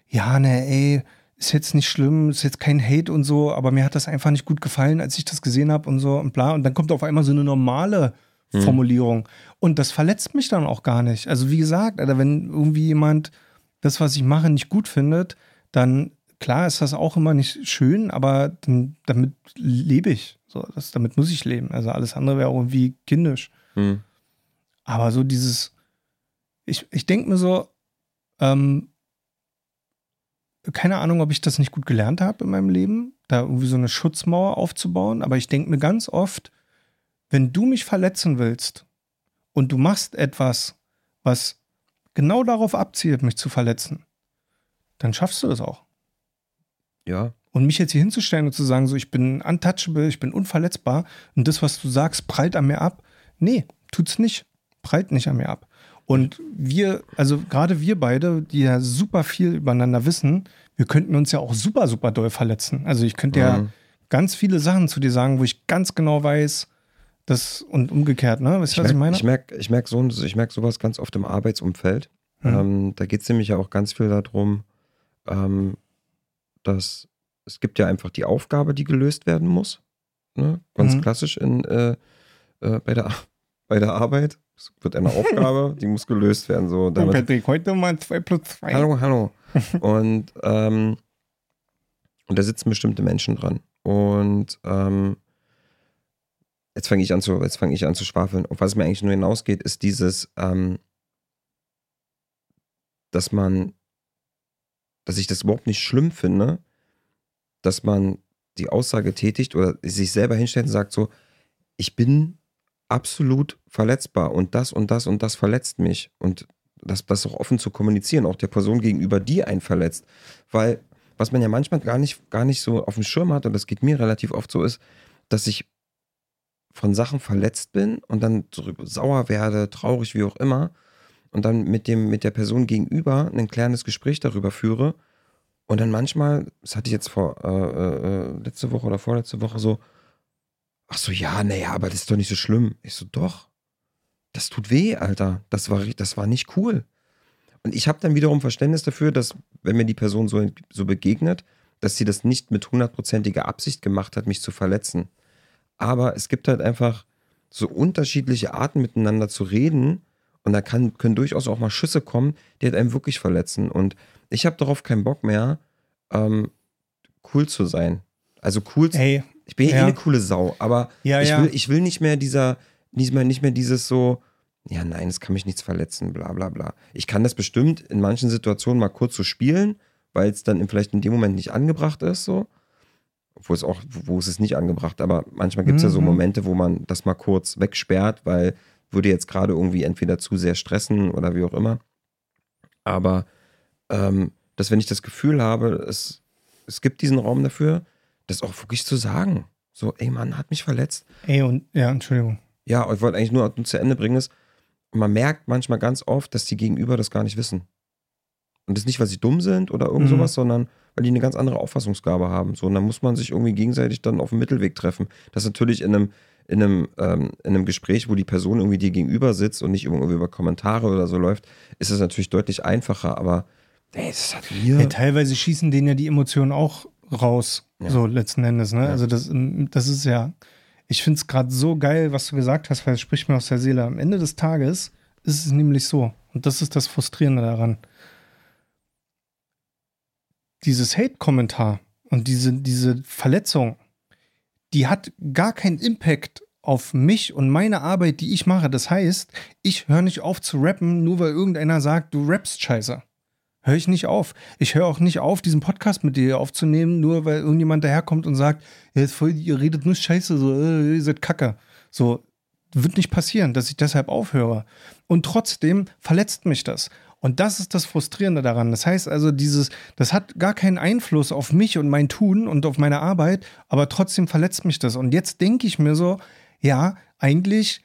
ja, ne, ey, ist jetzt nicht schlimm, ist jetzt kein Hate und so, aber mir hat das einfach nicht gut gefallen, als ich das gesehen habe und so und bla. Und dann kommt auf einmal so eine normale mhm. Formulierung. Und das verletzt mich dann auch gar nicht. Also wie gesagt, Alter, wenn irgendwie jemand das, was ich mache, nicht gut findet, dann klar ist das auch immer nicht schön, aber damit lebe ich. So, das, damit muss ich leben. Also alles andere wäre irgendwie kindisch. Mhm. Aber so dieses, ich, ich denke mir so, ähm, keine Ahnung, ob ich das nicht gut gelernt habe in meinem Leben, da irgendwie so eine Schutzmauer aufzubauen, aber ich denke mir ganz oft, wenn du mich verletzen willst und du machst etwas, was genau darauf abzielt, mich zu verletzen, dann schaffst du das auch. Ja. Und mich jetzt hier hinzustellen und zu sagen, so, ich bin untouchable, ich bin unverletzbar und das, was du sagst, prallt an mir ab. Nee, tut's nicht. Prallt nicht an mir ab. Und wir, also gerade wir beide, die ja super viel übereinander wissen, wir könnten uns ja auch super, super doll verletzen. Also ich könnte mhm. ja ganz viele Sachen zu dir sagen, wo ich ganz genau weiß, das und umgekehrt, ne? Weißt du, was ich meine? Ich merke ich merk so, ich merk sowas ganz oft im Arbeitsumfeld. Mhm. Ähm, da geht es nämlich ja auch ganz viel darum, ähm, dass es gibt ja einfach die Aufgabe, die gelöst werden muss. Ne? Ganz mhm. klassisch in, äh, äh, bei, der, bei der Arbeit. Es wird eine Aufgabe, die muss gelöst werden. So, damit, Patrick, heute mal 2 plus 2. Hallo, hallo. und, ähm, und da sitzen bestimmte Menschen dran. Und ähm, jetzt fange ich an zu, jetzt fange ich an zu schwafeln. Auf was mir eigentlich nur hinausgeht, ist dieses, ähm, dass man, dass ich das überhaupt nicht schlimm finde, dass man die Aussage tätigt oder sich selber hinstellt und sagt so, ich bin absolut verletzbar und das und das und das verletzt mich. Und das, das auch offen zu kommunizieren, auch der Person gegenüber, die einen verletzt. Weil, was man ja manchmal gar nicht, gar nicht so auf dem Schirm hat, und das geht mir relativ oft so, ist, dass ich von Sachen verletzt bin und dann sauer werde, traurig, wie auch immer, und dann mit, dem, mit der Person gegenüber ein klärendes Gespräch darüber führe. Und dann manchmal, das hatte ich jetzt vor äh, äh, äh letzte Woche oder vorletzte Woche so, Ach so, ja, naja, aber das ist doch nicht so schlimm. Ich so, doch. Das tut weh, Alter. Das war, das war nicht cool. Und ich habe dann wiederum Verständnis dafür, dass, wenn mir die Person so, so begegnet, dass sie das nicht mit hundertprozentiger Absicht gemacht hat, mich zu verletzen. Aber es gibt halt einfach so unterschiedliche Arten miteinander zu reden Und da kann, können durchaus auch mal Schüsse kommen, die halt einem wirklich verletzen. Und ich habe darauf keinen Bock mehr, ähm, cool zu sein. Also cool zu Ey, Ich bin ja, eh Ja. eine coole Sau, aber Ja, ich, ja. Will, ich will nicht mehr dieser, nicht mehr, nicht mehr dieses so, ja, nein, es kann mich nichts verletzen, bla bla bla. Ich kann das bestimmt in manchen Situationen mal kurz so spielen, weil es dann vielleicht in dem Moment nicht angebracht ist, so. Obwohl es auch, wo es ist nicht angebracht, aber manchmal gibt es ja so Mhm. Momente, wo man das mal kurz wegsperrt, weil würde jetzt gerade irgendwie entweder zu sehr stressen oder wie auch immer. Aber ähm, dass wenn ich das Gefühl habe, es, es gibt diesen Raum dafür, das auch wirklich zu sagen. So, ey Mann, hat mich verletzt. ey, und ja, Entschuldigung. Ja, ich wollte eigentlich nur zu Ende bringen, ist, man merkt manchmal ganz oft, dass die Gegenüber das gar nicht wissen. Und das nicht, weil sie dumm sind oder irgend Mhm. sowas, sondern weil die eine ganz andere Auffassungsgabe haben. So, und dann muss man sich irgendwie gegenseitig dann auf dem Mittelweg treffen. Das ist natürlich in einem, in einem, ähm, in einem Gespräch, wo die Person irgendwie dir gegenüber sitzt und nicht irgendwie über Kommentare oder so läuft, ist es natürlich deutlich einfacher, aber ey, das hat mir. Ja, teilweise schießen denen ja die Emotionen auch raus, Ja. so letzten Endes. Ne? Ja. Also das, das ist ja, ich finde es gerade so geil, was du gesagt hast, weil es spricht mir aus der Seele. Am Ende des Tages ist es nämlich so, und das ist das Frustrierende daran. Dieses Hate-Kommentar und diese, diese Verletzung, die hat gar keinen Impact auf mich und meine Arbeit, die ich mache. Das heißt, ich höre nicht auf zu rappen, nur weil irgendeiner sagt, du rappst scheiße. Höre ich nicht auf. Ich höre auch nicht auf, diesen Podcast mit dir aufzunehmen, nur weil irgendjemand daherkommt und sagt, ist voll, ihr redet nur Scheiße, so, äh, ihr seid Kacke. So, wird nicht passieren, dass ich deshalb aufhöre. Und trotzdem verletzt mich das. Und das ist das Frustrierende daran. Das heißt also, dieses, das hat gar keinen Einfluss auf mich und mein Tun und auf meine Arbeit, aber trotzdem verletzt mich das. Und jetzt denke ich mir so, ja, eigentlich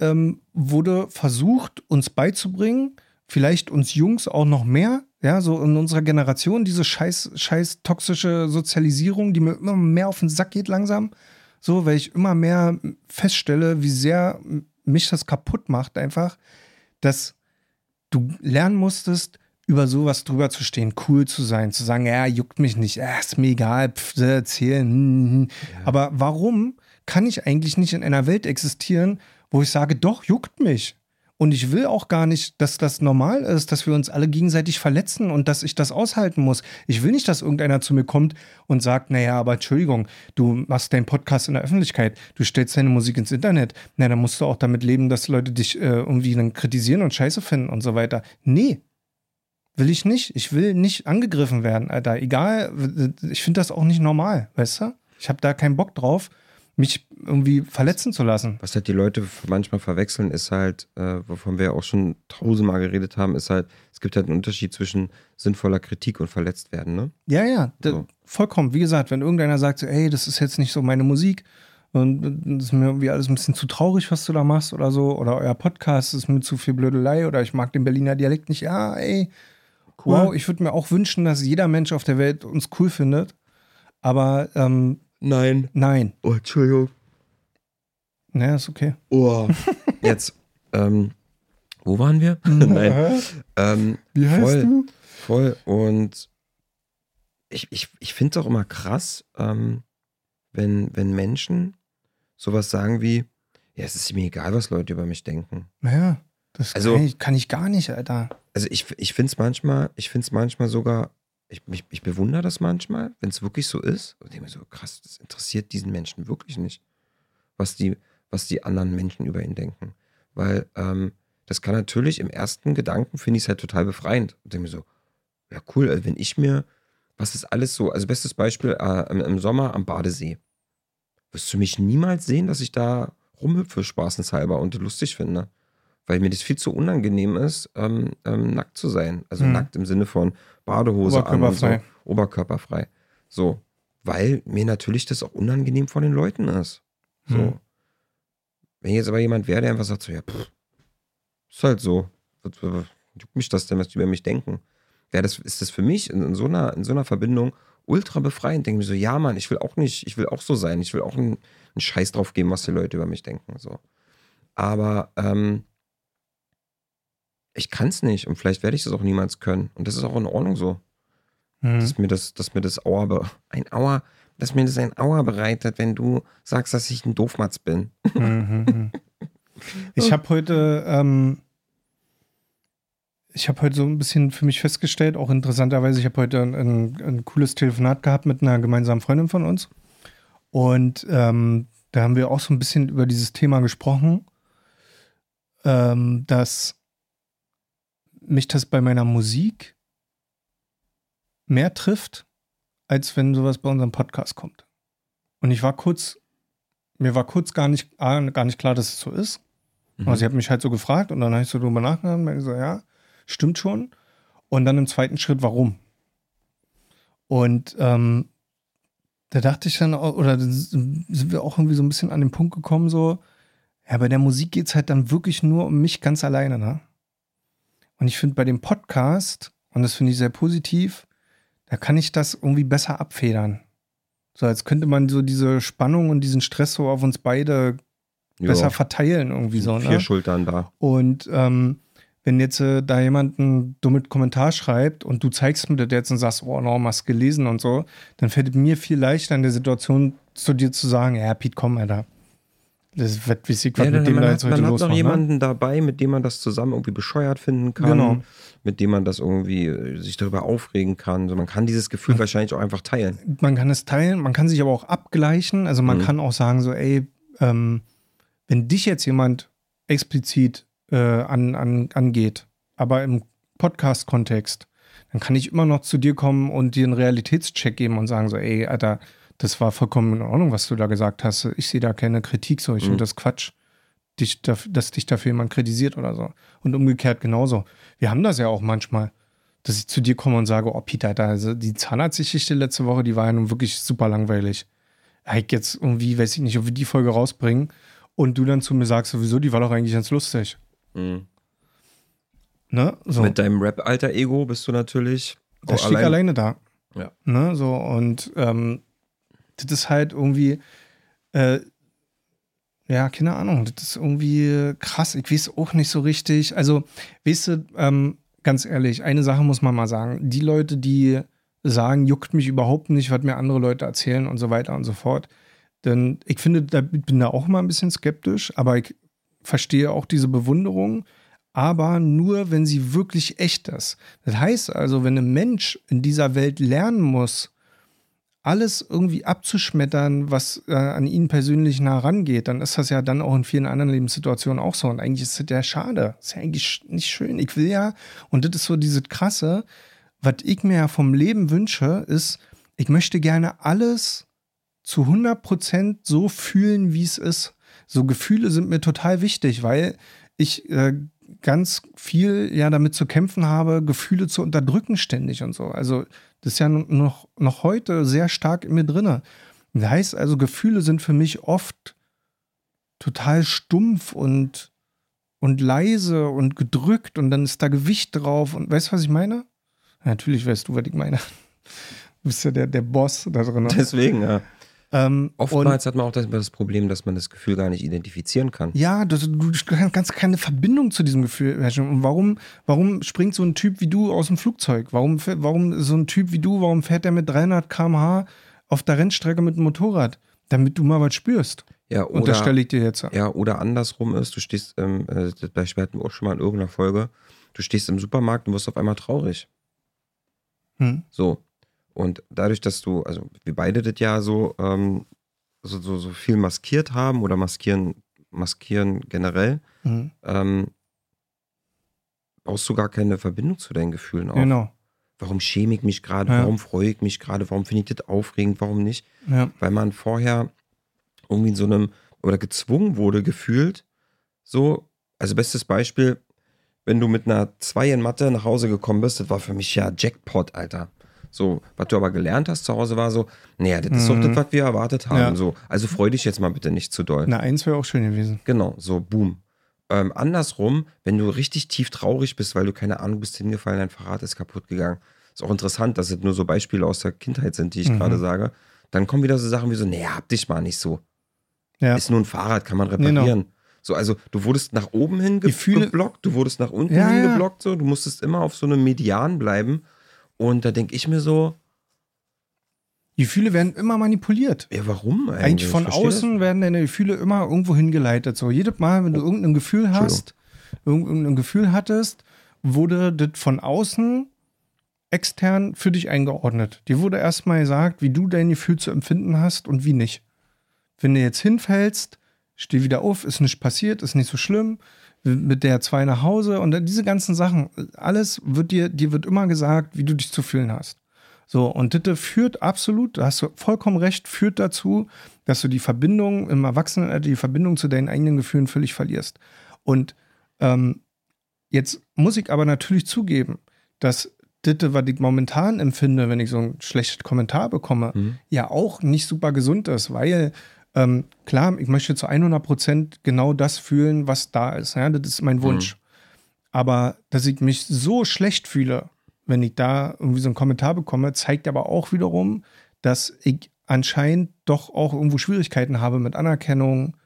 ähm, wurde versucht, uns beizubringen, vielleicht uns Jungs auch noch mehr, ja, so in unserer Generation, diese scheiß, scheiß toxische Sozialisierung, die mir immer mehr auf den Sack geht langsam. So, weil ich immer mehr feststelle, wie sehr mich das kaputt macht, einfach, dass du lernen musstest, über sowas drüber zu stehen, cool zu sein, zu sagen, ja, juckt mich nicht, ja, ist mir egal, pff, erzählen. hm, hm. Aber warum kann ich eigentlich nicht in einer Welt existieren, wo ich sage, doch, juckt mich? Und ich will auch gar nicht, dass das normal ist, dass wir uns alle gegenseitig verletzen und dass ich das aushalten muss. Ich will nicht, dass irgendeiner zu mir kommt und sagt, naja, aber Entschuldigung, du machst deinen Podcast in der Öffentlichkeit, du stellst deine Musik ins Internet. Na, dann musst du auch damit leben, dass Leute dich äh, irgendwie dann kritisieren und scheiße finden und so weiter. Nee. Will ich nicht. Ich will nicht angegriffen werden, Alter. Egal, ich finde das auch nicht normal, weißt du? Ich habe da keinen Bock drauf, mich irgendwie verletzen zu lassen. Was halt die Leute manchmal verwechseln, ist halt, äh, wovon wir auch schon tausendmal geredet haben, ist halt, es gibt halt einen Unterschied zwischen sinnvoller Kritik und verletzt werden, ne? Ja, ja, So. vollkommen. Wie gesagt, wenn irgendeiner sagt, so, ey, das ist jetzt nicht so meine Musik und das ist mir irgendwie alles ein bisschen zu traurig, was du da machst oder so, oder euer Podcast ist mir zu viel Blödelei oder ich mag den Berliner Dialekt nicht, ja, ey, Cool. wow, ich würde mir auch wünschen, dass jeder Mensch auf der Welt uns cool findet, aber ähm, Nein. nein, Oh, Entschuldigung. ne, ist okay. Oh. Jetzt, ähm, wo waren wir? Nein. Ähm, Wie heißt voll, du? Voll. Und ich, ich, ich finde es auch immer krass, ähm, wenn, wenn Menschen sowas sagen wie, ja, es ist mir egal, was Leute über mich denken. Naja, das Also- kann, ich, kann ich gar nicht, Alter. Also ich, ich finde es manchmal, ich finde es manchmal sogar, ich, ich, ich bewundere das manchmal, wenn es wirklich so ist. Und denke mir so, krass, das interessiert diesen Menschen wirklich nicht, was die, was die anderen Menschen über ihn denken. Weil ähm, das kann natürlich im ersten Gedanken, finde ich es halt total befreiend. Und denke mir so, ja cool, also wenn ich mir, was ist alles so, also bestes Beispiel, äh, im, im Sommer am Badesee. Wirst du mich niemals sehen, dass ich da rumhüpfe, spaßenshalber und lustig finde weil mir das viel zu unangenehm ist, ähm, ähm, nackt zu sein. Also Hm. nackt im Sinne von Badehose an und so, Oberkörperfrei. oberkörperfrei. So, weil mir natürlich das auch unangenehm von den Leuten ist. So. Hm. Wenn jetzt aber jemand wäre, der einfach sagt so, ja, pff, ist halt so. Juckt mich das denn, was die über mich denken? Wäre das, ist das für mich in, in, so einer, in so einer Verbindung ultra befreiend. Denke mir so, ja, Mann, ich will auch nicht, ich will auch so sein. Ich will auch einen, einen Scheiß drauf geben, was die Leute über mich denken. So. Aber ähm, ich kann es nicht und vielleicht werde ich das auch niemals können. Und das ist auch in Ordnung so. Hm. Dass mir das, dass mir das Auer, ein Auer, dass mir das ein Auer bereitet, wenn du sagst, dass ich ein Doofmatz bin. Mhm, mhm. Ich habe heute ähm, ich habe heute so ein bisschen für mich festgestellt, auch interessanterweise, ich habe heute ein, ein, ein, cooles Telefonat gehabt mit einer gemeinsamen Freundin von uns. Und ähm, da haben wir auch so ein bisschen über dieses Thema gesprochen, ähm, dass mich das bei meiner Musik mehr trifft, als wenn sowas bei unserem Podcast kommt. Und ich war kurz, mir war kurz gar nicht, gar nicht klar, dass es so ist. Mhm. Also sie hat mich halt so gefragt und dann habe ich so drüber nachgedacht und ich so, ja, stimmt schon. Und dann im zweiten Schritt, warum? Und ähm, da dachte ich dann, auch, oder sind wir auch irgendwie so ein bisschen an den Punkt gekommen, so, ja, bei der Musik geht es halt dann wirklich nur um mich ganz alleine, ne? Und ich finde bei dem Podcast, und das finde ich sehr positiv, da kann ich das irgendwie besser abfedern. So, als könnte man so diese Spannung und diesen Stress so auf uns beide jo. besser verteilen, irgendwie so. Vier ne? Schultern da. Und ähm, wenn jetzt äh, da jemand einen dummen Kommentar schreibt und du zeigst mir das jetzt und sagst, oh, no, hast gelesen und so, dann fällt es mir viel leichter in der Situation zu dir zu sagen, ja, Pete, komm, Alter. Das wird wichtig, was ja, mit dem man da jetzt hat, heute man los hat noch ne? jemanden ne? dabei, mit dem man das zusammen irgendwie bescheuert finden kann. Genau. Mit dem man das irgendwie äh, sich darüber aufregen kann. Also man kann dieses Gefühl man, wahrscheinlich auch einfach teilen. Man kann es teilen, man kann sich aber auch abgleichen. Also man mhm. kann auch sagen, so, ey, ähm, wenn dich jetzt jemand explizit äh, an, an, angeht, aber im Podcast-Kontext, dann kann ich immer noch zu dir kommen und dir einen Realitätscheck geben und sagen so, ey, Alter, das war vollkommen in Ordnung, was du da gesagt hast. Ich sehe da keine Kritik, so ich mhm. finde das Quatsch, dich, dass dich dafür jemand kritisiert oder so. Und umgekehrt genauso. Wir haben das ja auch manchmal, dass ich zu dir komme und sage, oh Peter, da, also die Zahnarztgeschichte letzte Woche, die war ja nun wirklich super langweilig. Ich jetzt irgendwie, weiß ich nicht, ob wir die Folge rausbringen und du dann zu mir sagst, sowieso, die war doch eigentlich ganz lustig. Mhm. Ne? So. Mit deinem Rap-Alter-Ego bist du natürlich. Der steht allein. alleine da. Ja. Ne? So, und ähm, das ist halt irgendwie, äh, ja, keine Ahnung, das ist irgendwie krass. Ich weiß auch nicht so richtig. Also, weißt du, ähm, ganz ehrlich, eine Sache muss man mal sagen. Die Leute, die sagen, juckt mich überhaupt nicht, was mir andere Leute erzählen und so weiter und so fort. Denn ich finde, da bin da auch mal ein bisschen skeptisch, aber ich verstehe auch diese Bewunderung, aber nur, wenn sie wirklich echt ist. Das heißt also, wenn ein Mensch in dieser Welt lernen muss, alles irgendwie abzuschmettern, was äh, an ihn persönlich nah rangeht, dann ist das ja dann auch in vielen anderen Lebenssituationen auch so. Und eigentlich ist das ja schade. ist ja eigentlich nicht schön. Ich will ja, und das ist so diese krasse, was ich mir ja vom Leben wünsche, ist, ich möchte gerne alles zu 100% so fühlen, wie es ist. So Gefühle sind mir total wichtig, weil ich äh, ganz viel ja damit zu kämpfen habe, Gefühle zu unterdrücken ständig und so. Also das ist ja noch, noch heute sehr stark in mir drin. Das heißt also, Gefühle sind für mich oft total stumpf und, und leise und gedrückt und dann ist da Gewicht drauf und weißt du, was ich meine? Natürlich weißt du, was ich meine. Du bist ja der, der Boss da drin. Deswegen, ja. Ähm, Oftmals hat man auch das, das, Problem, dass man das Gefühl gar nicht identifizieren kann. Ja, du, du kannst keine Verbindung zu diesem Gefühl herstellen. Und warum, warum springt so ein Typ wie du aus dem Flugzeug? Warum, warum so ein Typ wie du, warum fährt der mit 300 km/h auf der Rennstrecke mit dem Motorrad? Damit du mal was spürst. Ja, oder, Unterstelle ich dir jetzt. Ja, oder andersrum ist, du stehst, ähm, äh, das Beispiel hatten wir auch schon mal in irgendeiner Folge, du stehst im Supermarkt und wirst auf einmal traurig. Hm. So, und dadurch, dass du, also wir beide das ja so, ähm, so, so, so, viel maskiert haben oder maskieren, maskieren generell, mhm. ähm, baust du gar keine Verbindung zu deinen Gefühlen auf. Genau. Warum schäme ich mich gerade? Ja. Warum freue ich mich gerade? Warum finde ich das aufregend? Warum nicht? Ja. Weil man vorher irgendwie in so einem oder gezwungen wurde, gefühlt, so, also bestes Beispiel, wenn du mit einer 2 in Mathe nach Hause gekommen bist, das war für mich ja Jackpot, Alter. So, was du aber gelernt hast zu Hause war so, naja, das ist mhm. doch das, was wir erwartet haben. Ja. So, also freu dich jetzt mal bitte nicht zu doll. Na, eins wäre auch schön gewesen. Genau, so, boom. Ähm, andersrum, wenn du richtig tief traurig bist, weil du keine Ahnung bist hingefallen, dein Fahrrad ist kaputt gegangen. Ist auch interessant, dass es nur so Beispiele aus der Kindheit sind, die ich mhm. gerade sage. Dann kommen wieder so Sachen wie so, naja, hab dich mal nicht so. Ja. Ist nur ein Fahrrad, kann man reparieren. Genau. So, also du wurdest nach oben hin ge geblockt, du wurdest nach unten ja, hin geblockt, so, du musstest immer auf so einem Median bleiben und da denke ich mir so. Die Gefühle werden immer manipuliert. Ja, warum eigentlich? Eigentlich von außen das? werden deine Gefühle immer irgendwo hingeleitet. So jedes Mal, wenn du irgendein Gefühl hast, irgendein Gefühl hattest wurde das von außen extern für dich eingeordnet. Dir wurde erstmal gesagt, wie du dein Gefühl zu empfinden hast und wie nicht. Wenn du jetzt hinfällst, steh wieder auf, ist nicht passiert, ist nicht so schlimm, mit der zwei nach Hause und diese ganzen Sachen, alles wird dir, dir wird immer gesagt, wie du dich zu fühlen hast. So, und das führt absolut, da hast du vollkommen recht, führt dazu, dass du die Verbindung im Erwachsenenalter, die Verbindung zu deinen eigenen Gefühlen völlig verlierst. Und ähm, jetzt muss ich aber natürlich zugeben, dass das, was ich momentan empfinde, wenn ich so einen schlechten Kommentar bekomme, mhm. ja auch nicht super gesund ist, weil ähm, klar, ich möchte zu 100 Prozent genau das fühlen, was da ist. Ja? Das ist mein mhm. Wunsch. Mhm. Aber dass ich mich so schlecht fühle, wenn ich da irgendwie so einen Kommentar bekomme, zeigt aber auch wiederum, dass ich anscheinend doch auch irgendwo Schwierigkeiten habe mit Anerkennung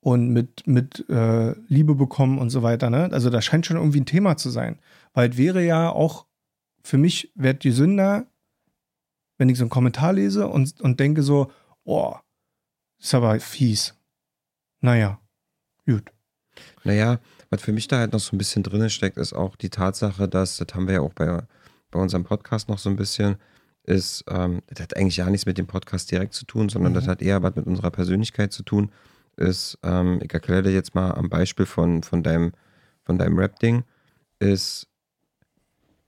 und mit, mit äh, Liebe bekommen und so weiter. Ne? Also da scheint schon irgendwie ein Thema zu sein. Weil es wäre ja auch für mich, wäre die Sünder, wenn ich so einen Kommentar lese und, und denke so, oh, ist aber fies. Naja, gut. Naja, was für mich da halt noch so ein bisschen drin steckt, ist auch die Tatsache, dass, das haben wir ja auch bei, bei unserem Podcast noch so ein bisschen, ist, ähm, das hat eigentlich ja nichts mit dem Podcast direkt zu tun, sondern mhm. das hat eher was mit unserer Persönlichkeit zu tun. Ist, ähm, ich erkläre dir jetzt mal am Beispiel von, von deinem, von deinem Rap-Ding, ist,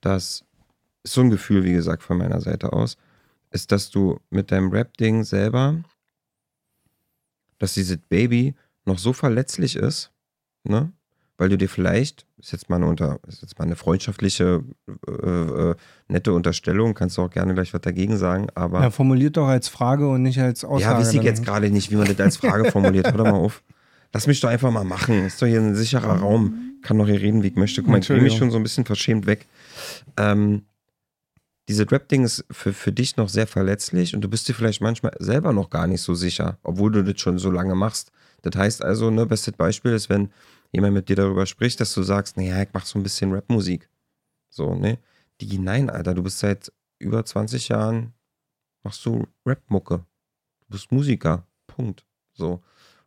dass so ein Gefühl, wie gesagt, von meiner Seite aus, ist, dass du mit deinem Rap-Ding selber dass dieses Baby noch so verletzlich ist, ne? Weil du dir vielleicht, ist jetzt mal eine, unter, ist jetzt mal eine freundschaftliche, äh, äh, nette Unterstellung, kannst du auch gerne gleich was dagegen sagen, aber. Ja, formuliert doch als Frage und nicht als Aussage. Ja, weiß ich jetzt gerade nicht, wie man das als Frage formuliert. Hör doch mal auf. Lass mich doch einfach mal machen. Ist doch hier ein sicherer Raum. Kann doch hier reden, wie ich möchte. Guck mal, ich drehe mich schon so ein bisschen verschämt weg. Ähm, diese Rap-Ding ist für, für dich noch sehr verletzlich und du bist dir vielleicht manchmal selber noch gar nicht so sicher, obwohl du das schon so lange machst. Das heißt also, ne, bestes Beispiel ist, wenn jemand mit dir darüber spricht, dass du sagst, naja, ich mach so ein bisschen Rap-Musik. So, ne? Die, nein, Alter, du bist seit über 20 Jahren, machst du Rap-Mucke. Du bist Musiker. Punkt. So.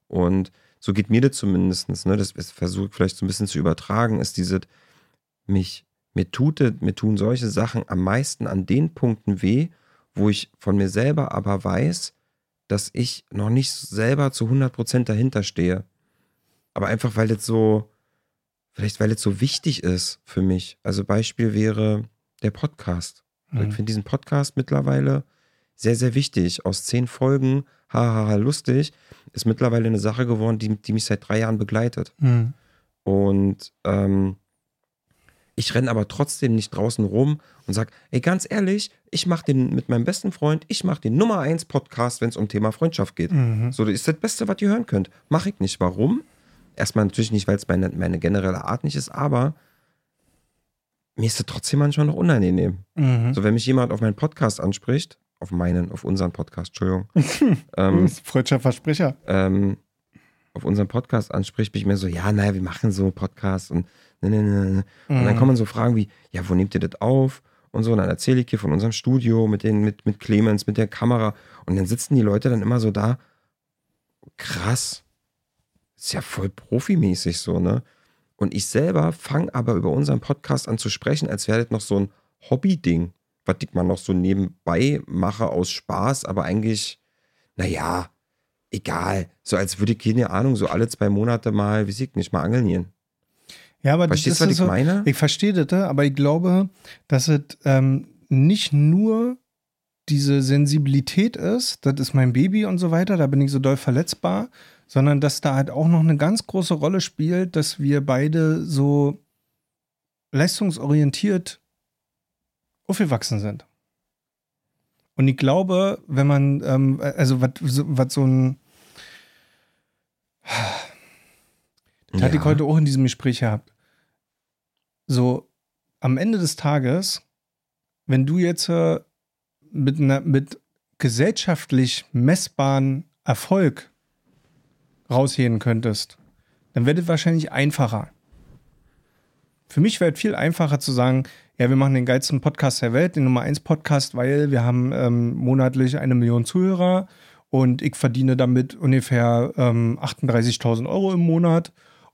Und so geht mir das zumindest, ne? Das versuche ich vielleicht so ein bisschen zu übertragen, ist diese, mich mir, tut, mir tun solche Sachen am meisten an den Punkten weh, wo ich von mir selber aber weiß, dass ich noch nicht selber zu 100% dahinter stehe. Aber einfach, weil das so, vielleicht weil es so wichtig ist für mich. Also Beispiel wäre der Podcast. Mhm. Ich finde diesen Podcast mittlerweile sehr, sehr wichtig. Aus zehn Folgen, hahaha, lustig, ist mittlerweile eine Sache geworden, die, die mich seit drei Jahren begleitet. Mhm. Und ähm, ich renne aber trotzdem nicht draußen rum und sage, ey, ganz ehrlich, ich mache den mit meinem besten Freund, ich mache den Nummer 1 Podcast, wenn es um Thema Freundschaft geht. Mhm. So, das ist das Beste, was ihr hören könnt. Mache ich nicht. Warum? Erstmal natürlich nicht, weil es meine, meine generelle Art nicht ist, aber mir ist es trotzdem manchmal noch unangenehm. Mhm. So, wenn mich jemand auf meinen Podcast anspricht, auf meinen, auf unseren Podcast, Entschuldigung. ähm, Freudscher Versprecher. Ähm, auf unseren Podcast anspricht, bin ich mir so, ja, naja, wir machen so einen Podcast und Ne, ne, ne, ne. Und mhm. dann kommen so Fragen wie, ja, wo nehmt ihr das auf? Und so, und dann erzähle ich hier von unserem Studio mit, den, mit, mit Clemens, mit der Kamera. Und dann sitzen die Leute dann immer so da, krass, ist ja voll profimäßig so, ne? Und ich selber fange aber über unseren Podcast an zu sprechen, als wäre das noch so ein Hobby-Ding, was ich mal noch so nebenbei mache aus Spaß, aber eigentlich, naja, egal. So als würde ich, keine Ahnung, so alle zwei Monate mal, wie ich nicht, mal angeln gehen. Ja, aber Verstehst du, was ich so, meine? Ich verstehe das, aber ich glaube, dass es ähm, nicht nur diese Sensibilität ist, das ist mein Baby und so weiter, da bin ich so doll verletzbar, sondern dass da halt auch noch eine ganz große Rolle spielt, dass wir beide so leistungsorientiert aufgewachsen sind. Und ich glaube, wenn man, ähm, also was so ein das ja. hatte ich heute auch in diesem Gespräch gehabt so am Ende des Tages, wenn du jetzt äh, mit, einer, mit gesellschaftlich messbaren Erfolg rausheben könntest, dann wäre das wahrscheinlich einfacher. Für mich wäre es viel einfacher zu sagen, ja, wir machen den geilsten Podcast der Welt, den Nummer 1 Podcast, weil wir haben ähm, monatlich eine Million Zuhörer und ich verdiene damit ungefähr ähm, 38.000 Euro im Monat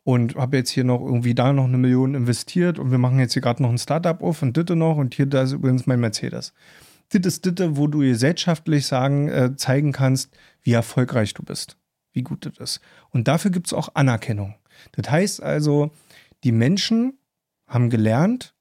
und habe jetzt hier noch irgendwie da noch eine Million investiert und wir machen jetzt hier gerade noch ein Startup auf und Ditte noch und hier, da ist übrigens mein Mercedes. Das ist Ditte, wo du gesellschaftlich sagen, äh, zeigen kannst, wie erfolgreich du bist, wie gut das ist. Und dafür gibt es auch Anerkennung. Das heißt also, die Menschen haben gelernt,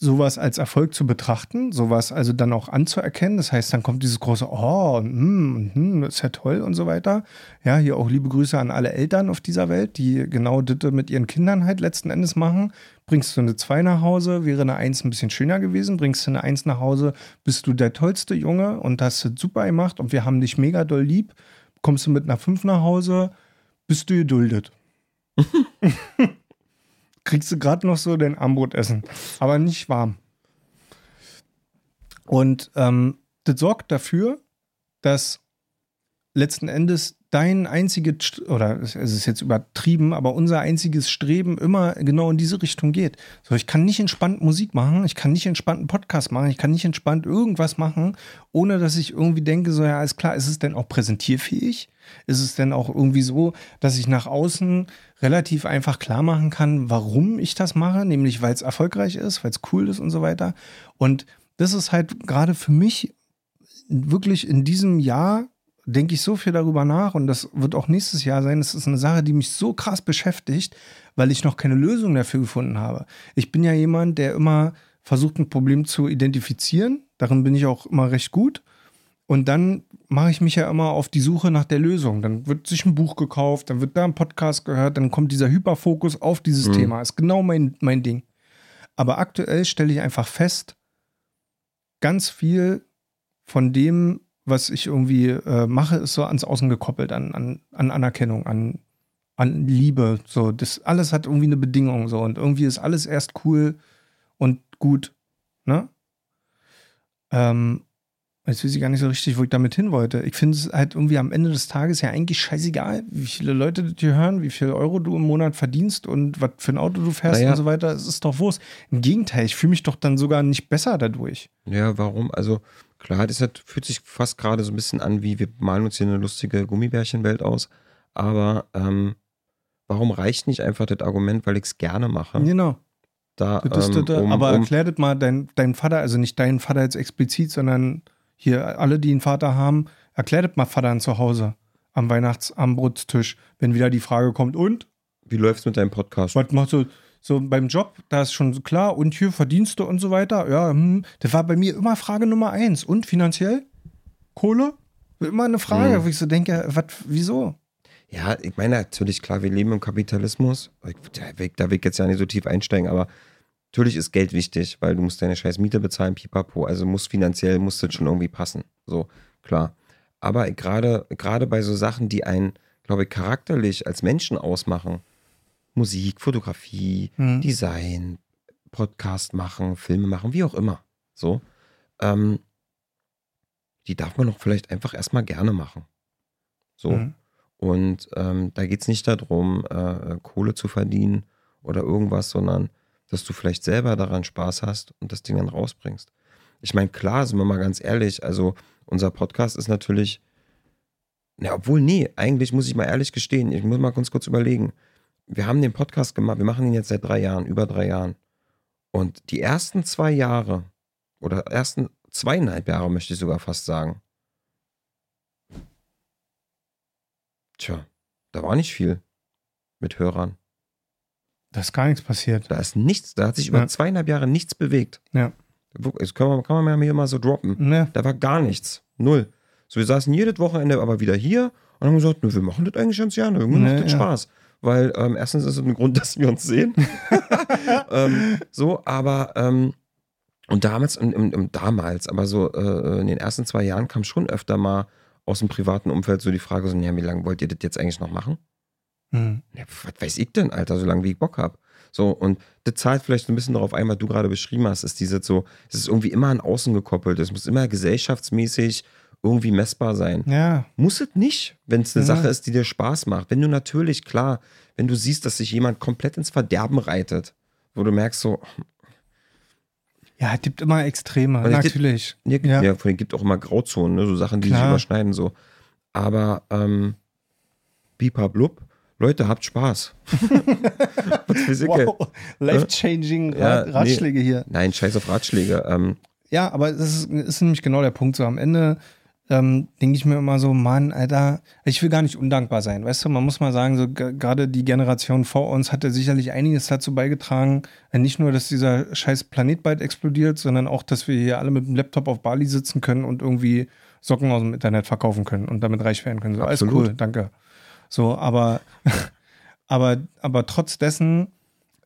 sowas als Erfolg zu betrachten, sowas also dann auch anzuerkennen. Das heißt, dann kommt dieses große Oh, mm, mm, ist ja toll und so weiter. Ja, hier auch liebe Grüße an alle Eltern auf dieser Welt, die genau das mit ihren Kindern halt letzten Endes machen. Bringst du eine 2 nach Hause, wäre eine 1 ein bisschen schöner gewesen. Bringst du eine 1 nach Hause, bist du der tollste Junge und hast es super gemacht und wir haben dich mega doll lieb. Kommst du mit einer 5 nach Hause, bist du geduldet. kriegst du gerade noch so dein Armbrot essen, aber nicht warm. Und ähm, das sorgt dafür, dass letzten Endes dein einziges, oder es ist jetzt übertrieben, aber unser einziges Streben immer genau in diese Richtung geht. So, ich kann nicht entspannt Musik machen, ich kann nicht entspannt einen Podcast machen, ich kann nicht entspannt irgendwas machen, ohne dass ich irgendwie denke, so, ja, alles klar, ist es denn auch präsentierfähig? Ist es denn auch irgendwie so, dass ich nach außen relativ einfach klar machen kann, warum ich das mache, nämlich weil es erfolgreich ist, weil es cool ist und so weiter. Und das ist halt gerade für mich wirklich in diesem Jahr denke ich so viel darüber nach und das wird auch nächstes Jahr sein. Das ist eine Sache, die mich so krass beschäftigt, weil ich noch keine Lösung dafür gefunden habe. Ich bin ja jemand, der immer versucht, ein Problem zu identifizieren. Darin bin ich auch immer recht gut. Und dann mache ich mich ja immer auf die Suche nach der Lösung. Dann wird sich ein Buch gekauft, dann wird da ein Podcast gehört, dann kommt dieser Hyperfokus auf dieses mhm. Thema. Ist genau mein, mein Ding. Aber aktuell stelle ich einfach fest, ganz viel von dem, was ich irgendwie äh, mache, ist so ans Außen gekoppelt, an, an, an Anerkennung, an, an Liebe. So, das alles hat irgendwie eine Bedingung so und irgendwie ist alles erst cool und gut. Ne? Ähm, Jetzt weiß ich gar nicht so richtig, wo ich damit hin wollte. Ich finde es halt irgendwie am Ende des Tages ja eigentlich scheißegal, wie viele Leute das hier hören, wie viel Euro du im Monat verdienst und was für ein Auto du fährst naja. und so weiter. Es ist doch Wurst. Im Gegenteil, ich fühle mich doch dann sogar nicht besser dadurch. Ja, warum? Also klar, das hat, fühlt sich fast gerade so ein bisschen an, wie wir malen uns hier eine lustige Gummibärchenwelt aus. Aber ähm, warum reicht nicht einfach das Argument, weil ich es gerne mache? Genau. Da, ähm, um, aber um, erklär das mal dein, dein Vater, also nicht dein Vater jetzt explizit, sondern hier alle, die einen Vater haben, erklärt mal Vater zu Hause am Weihnachtsarmbrotstisch, wenn wieder die Frage kommt, und? Wie läuft's mit deinem Podcast? Was machst du? So beim Job, da ist schon klar, und hier Verdienste und so weiter. Ja, hm, das war bei mir immer Frage Nummer eins. Und finanziell? Kohle? Immer eine Frage, hm. wo ich so denke, was, wieso? Ja, ich meine natürlich, klar, wir leben im Kapitalismus. Da will, da will ich jetzt ja nicht so tief einsteigen, aber Natürlich ist Geld wichtig, weil du musst deine scheiß Miete bezahlen, pipapo. Also muss finanziell, muss das schon irgendwie passen. So, klar. Aber gerade, gerade bei so Sachen, die einen, glaube ich, charakterlich als Menschen ausmachen, Musik, Fotografie, mhm. Design, Podcast machen, Filme machen, wie auch immer. So, ähm, die darf man doch vielleicht einfach erstmal gerne machen. So. Mhm. Und ähm, da geht es nicht darum, äh, Kohle zu verdienen oder irgendwas, sondern dass du vielleicht selber daran Spaß hast und das Ding dann rausbringst. Ich meine, klar, sind wir mal ganz ehrlich, also unser Podcast ist natürlich, na, obwohl, nee, eigentlich muss ich mal ehrlich gestehen, ich muss mal ganz kurz überlegen. Wir haben den Podcast gemacht, wir machen ihn jetzt seit drei Jahren, über drei Jahren. Und die ersten zwei Jahre, oder ersten zweieinhalb Jahre möchte ich sogar fast sagen. Tja, da war nicht viel mit Hörern. Da ist gar nichts passiert. Da ist nichts, da hat sich über ja. zweieinhalb Jahre nichts bewegt. Ja. Das kann man, kann man mir mal so droppen. Ja. Da war gar nichts. Null. So, wir saßen jedes Wochenende aber wieder hier und haben gesagt, wir machen das eigentlich ganz gerne. Irgendwie macht das. Spaß. Weil ähm, erstens ist es ein Grund, dass wir uns sehen. ähm, so, aber ähm, und damals, im, im, damals, aber so äh, in den ersten zwei Jahren kam schon öfter mal aus dem privaten Umfeld so die Frage: so, ja, wie lange wollt ihr das jetzt eigentlich noch machen? Mhm. Ja, was weiß ich denn, Alter, solange wie ich Bock habe. So, und das zahlt vielleicht so ein bisschen darauf ein, was du gerade beschrieben hast, ist diese so, es ist irgendwie immer an außen gekoppelt. Es muss immer gesellschaftsmäßig irgendwie messbar sein. Ja. Muss es nicht, wenn es eine ja. Sache ist, die dir Spaß macht. Wenn du natürlich, klar, wenn du siehst, dass sich jemand komplett ins Verderben reitet, wo du merkst so. Ja, es gibt immer Extreme, natürlich. Gibt, ja, ja. von denen gibt auch immer Grauzonen, ne? so Sachen, die klar. sich überschneiden, so. Aber ähm, Bipa Blub, Leute, habt Spaß. wow, life-changing ja, Ratschläge nee, hier. Nein, scheiß auf Ratschläge. Ähm, ja, aber das ist, ist nämlich genau der Punkt. So am Ende ähm, denke ich mir immer so, Mann, Alter, ich will gar nicht undankbar sein. Weißt du, man muss mal sagen, so gerade die Generation vor uns hatte sicherlich einiges dazu beigetragen, äh, nicht nur, dass dieser scheiß Planet bald explodiert, sondern auch, dass wir hier alle mit dem Laptop auf Bali sitzen können und irgendwie Socken aus dem Internet verkaufen können und damit reich werden können. So, alles cool, danke. So, aber, aber, aber trotz dessen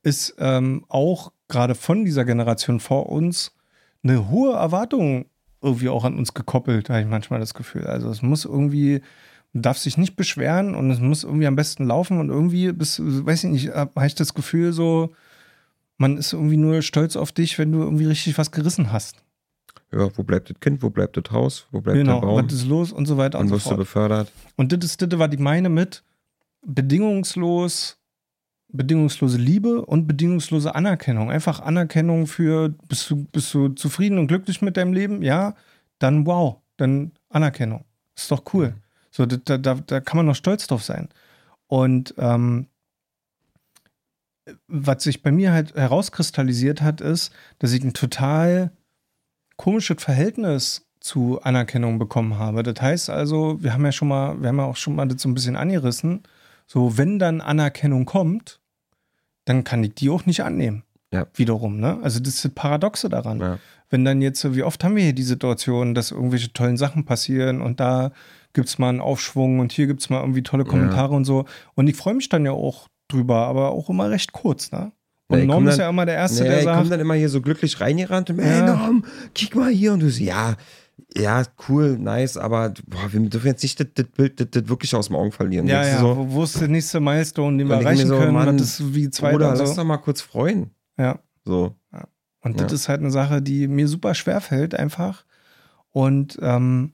ist ähm, auch gerade von dieser Generation vor uns eine hohe Erwartung irgendwie auch an uns gekoppelt, habe ich manchmal das Gefühl. Also es muss irgendwie, man darf sich nicht beschweren und es muss irgendwie am besten laufen und irgendwie, bis, weiß ich nicht, habe ich das Gefühl so, man ist irgendwie nur stolz auf dich, wenn du irgendwie richtig was gerissen hast. Ja, wo bleibt das Kind, wo bleibt das Haus, wo bleibt genau, der Baum? was ist los und so weiter und, und so fort. wirst du befördert. Und das das, was ich meine mit bedingungslos bedingungslose Liebe und bedingungslose Anerkennung. Einfach Anerkennung für, bist du, bist du zufrieden und glücklich mit deinem Leben? Ja, dann wow, dann Anerkennung. Ist doch cool. Mhm. So, da, da, da kann man noch stolz drauf sein. Und ähm, was sich bei mir halt herauskristallisiert hat, ist, dass ich ein total komisches Verhältnis zu Anerkennung bekommen habe. Das heißt also, wir haben ja schon mal, wir haben ja auch schon mal das so ein bisschen angerissen. So, wenn dann Anerkennung kommt, dann kann ich die auch nicht annehmen. Ja. Wiederum, ne? Also das ist das Paradoxe daran. Ja. Wenn dann jetzt, wie oft haben wir hier die Situation, dass irgendwelche tollen Sachen passieren und da gibt es mal einen Aufschwung und hier gibt es mal irgendwie tolle Kommentare ja. und so. Und ich freue mich dann ja auch drüber, aber auch immer recht kurz, ne? Und nee, Norm ist ja immer der Erste, nee, der sagt. kommt dann immer hier so glücklich reingerannt und, hey Norm, kick mal hier. Und du so, ja, ja, cool, nice, aber boah, wir dürfen jetzt nicht das, das Bild das, das wirklich aus dem Augen verlieren. Ja, ja, so, wo, ist der nächste Milestone, den wir erreichen so, können? Mann, das ist wie zwei Oder so. lass doch mal kurz freuen. Ja. So. Ja. Und ja. das ist halt eine Sache, die mir super schwer fällt, einfach. Und ähm,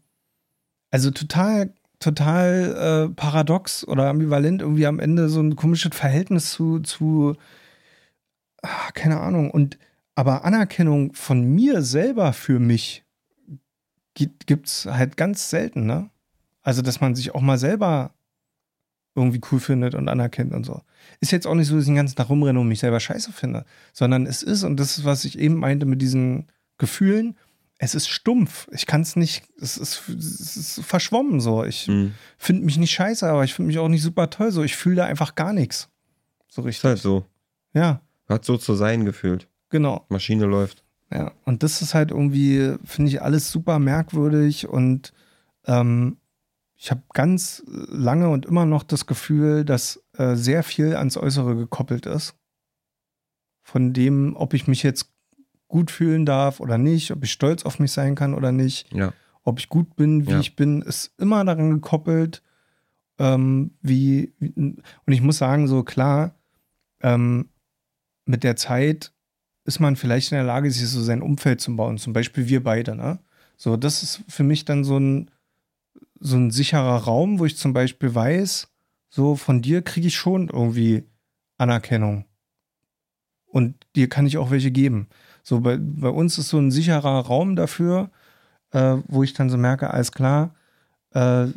also total, total äh, paradox oder ambivalent, irgendwie am Ende so ein komisches Verhältnis zu, zu ach, keine Ahnung. Und aber Anerkennung von mir selber für mich gibt es halt ganz selten, ne? Also, dass man sich auch mal selber irgendwie cool findet und anerkennt und so. Ist jetzt auch nicht so, dass ich den ganzen Tag rumrenne und mich selber scheiße finde, sondern es ist, und das ist, was ich eben meinte mit diesen Gefühlen, es ist stumpf. Ich kann es nicht, es ist, es ist verschwommen so. Ich mhm. finde mich nicht scheiße, aber ich finde mich auch nicht super toll so. Ich fühle da einfach gar nichts. So richtig. Ist halt so. Ja. Hat so zu sein gefühlt. Genau. Maschine läuft. Ja, und das ist halt irgendwie, finde ich, alles super merkwürdig und ähm, ich habe ganz lange und immer noch das Gefühl, dass äh, sehr viel ans Äußere gekoppelt ist. Von dem, ob ich mich jetzt gut fühlen darf oder nicht, ob ich stolz auf mich sein kann oder nicht, ja. ob ich gut bin, wie ja. ich bin, ist immer daran gekoppelt, ähm, wie, wie, und ich muss sagen, so klar, ähm, mit der Zeit ist man vielleicht in der Lage, sich so sein Umfeld zu bauen. Zum Beispiel wir beide, ne? So, das ist für mich dann so ein, so ein sicherer Raum, wo ich zum Beispiel weiß, so von dir kriege ich schon irgendwie Anerkennung. Und dir kann ich auch welche geben. So, bei, bei uns ist so ein sicherer Raum dafür, äh, wo ich dann so merke, alles klar, äh,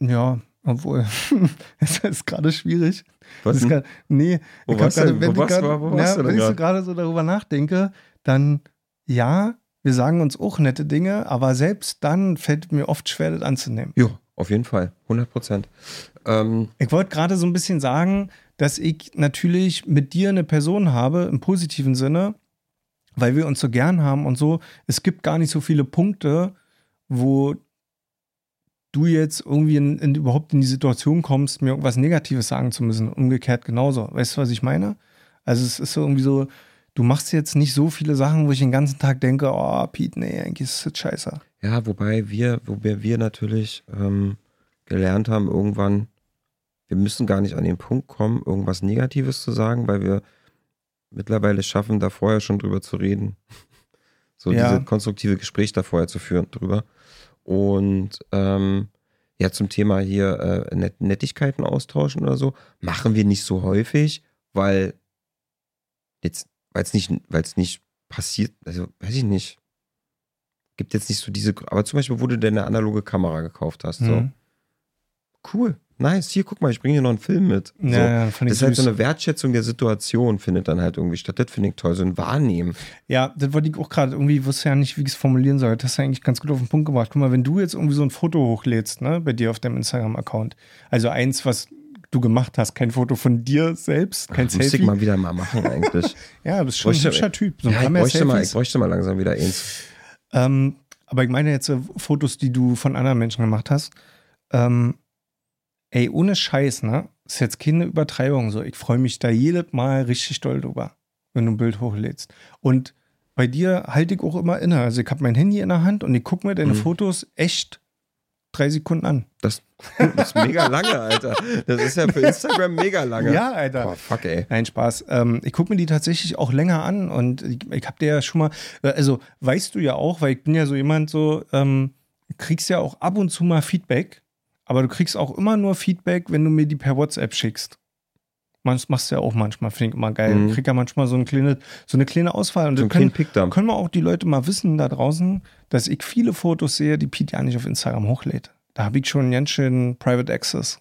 ja, obwohl, es ist gerade schwierig. Was grad, nee, wo ich grade, wenn, wo grad, war, wo ja, wenn ich so gerade so darüber nachdenke, dann ja, wir sagen uns auch nette Dinge, aber selbst dann fällt mir oft schwer, das anzunehmen. Ja, auf jeden Fall, 100 Prozent. Ähm, ich wollte gerade so ein bisschen sagen, dass ich natürlich mit dir eine Person habe, im positiven Sinne, weil wir uns so gern haben und so. Es gibt gar nicht so viele Punkte, wo du jetzt irgendwie in, in, überhaupt in die Situation kommst, mir irgendwas Negatives sagen zu müssen. Umgekehrt genauso. Weißt du, was ich meine? Also es ist so irgendwie so, du machst jetzt nicht so viele Sachen, wo ich den ganzen Tag denke, oh, Pete, nee, eigentlich ist das scheiße. Ja, wobei wir, wobei wir natürlich ähm, gelernt haben, irgendwann, wir müssen gar nicht an den Punkt kommen, irgendwas Negatives zu sagen, weil wir mittlerweile schaffen, da vorher schon drüber zu reden. So ja. dieses konstruktive Gespräch da vorher zu führen drüber. Und ähm, ja, zum Thema hier äh, Net Nettigkeiten austauschen oder so, machen wir nicht so häufig, weil jetzt, weil es nicht, weil es nicht passiert, also weiß ich nicht. Gibt jetzt nicht so diese, aber zum Beispiel, wo du deine analoge Kamera gekauft hast, mhm. so. cool. Nice, hier guck mal, ich bringe dir noch einen Film mit. So. Ja, ja, fand ich das ist halt so eine Wertschätzung der Situation, findet dann halt irgendwie statt. Das finde ich toll, so ein Wahrnehmen. Ja, das wollte ich auch gerade irgendwie, wusste ja nicht, wie ich es formulieren soll. Das hast du eigentlich ganz gut auf den Punkt gebracht. Guck mal, wenn du jetzt irgendwie so ein Foto hochlädst, ne, bei dir auf deinem Instagram-Account, also eins, was du gemacht hast, kein Foto von dir selbst, kein Das müsste ich Selfie. mal wieder mal machen eigentlich. Ja, du bist schon ein Bräuchte- hübscher Typ. So ein ja, ich bräuchte, mal, ich bräuchte mal langsam wieder eins. Ähm, aber ich meine jetzt äh, Fotos, die du von anderen Menschen gemacht hast. Ähm, ey, ohne Scheiß, ne? Ist jetzt keine Übertreibung so. Ich freue mich da jedes Mal richtig doll drüber, wenn du ein Bild hochlädst. Und bei dir halte ich auch immer inne. Also ich habe mein Handy in der Hand und ich gucke mir deine Mhm. Fotos echt drei Sekunden an. Das, das ist mega lange, Alter. Das ist ja für Instagram mega lange. Ja, Alter. Boah, fuck, ey. Nein, Spaß. Ähm, ich gucke mir die tatsächlich auch länger an und ich, ich habe dir ja schon mal, also weißt du ja auch, weil ich bin ja so jemand so, ähm, kriegst ja auch ab und zu mal Feedback, aber du kriegst auch immer nur Feedback, wenn du mir die per WhatsApp schickst. Das machst du ja auch manchmal, finde ich immer geil. Mhm. Ich krieg ja manchmal so eine kleine, so eine kleine Auswahl und So dann ein können, können wir auch die Leute mal wissen da draußen, dass ich viele Fotos sehe, die Pete ja nicht auf Instagram hochlädt. Da habe ich schon einen ganz schön Private Access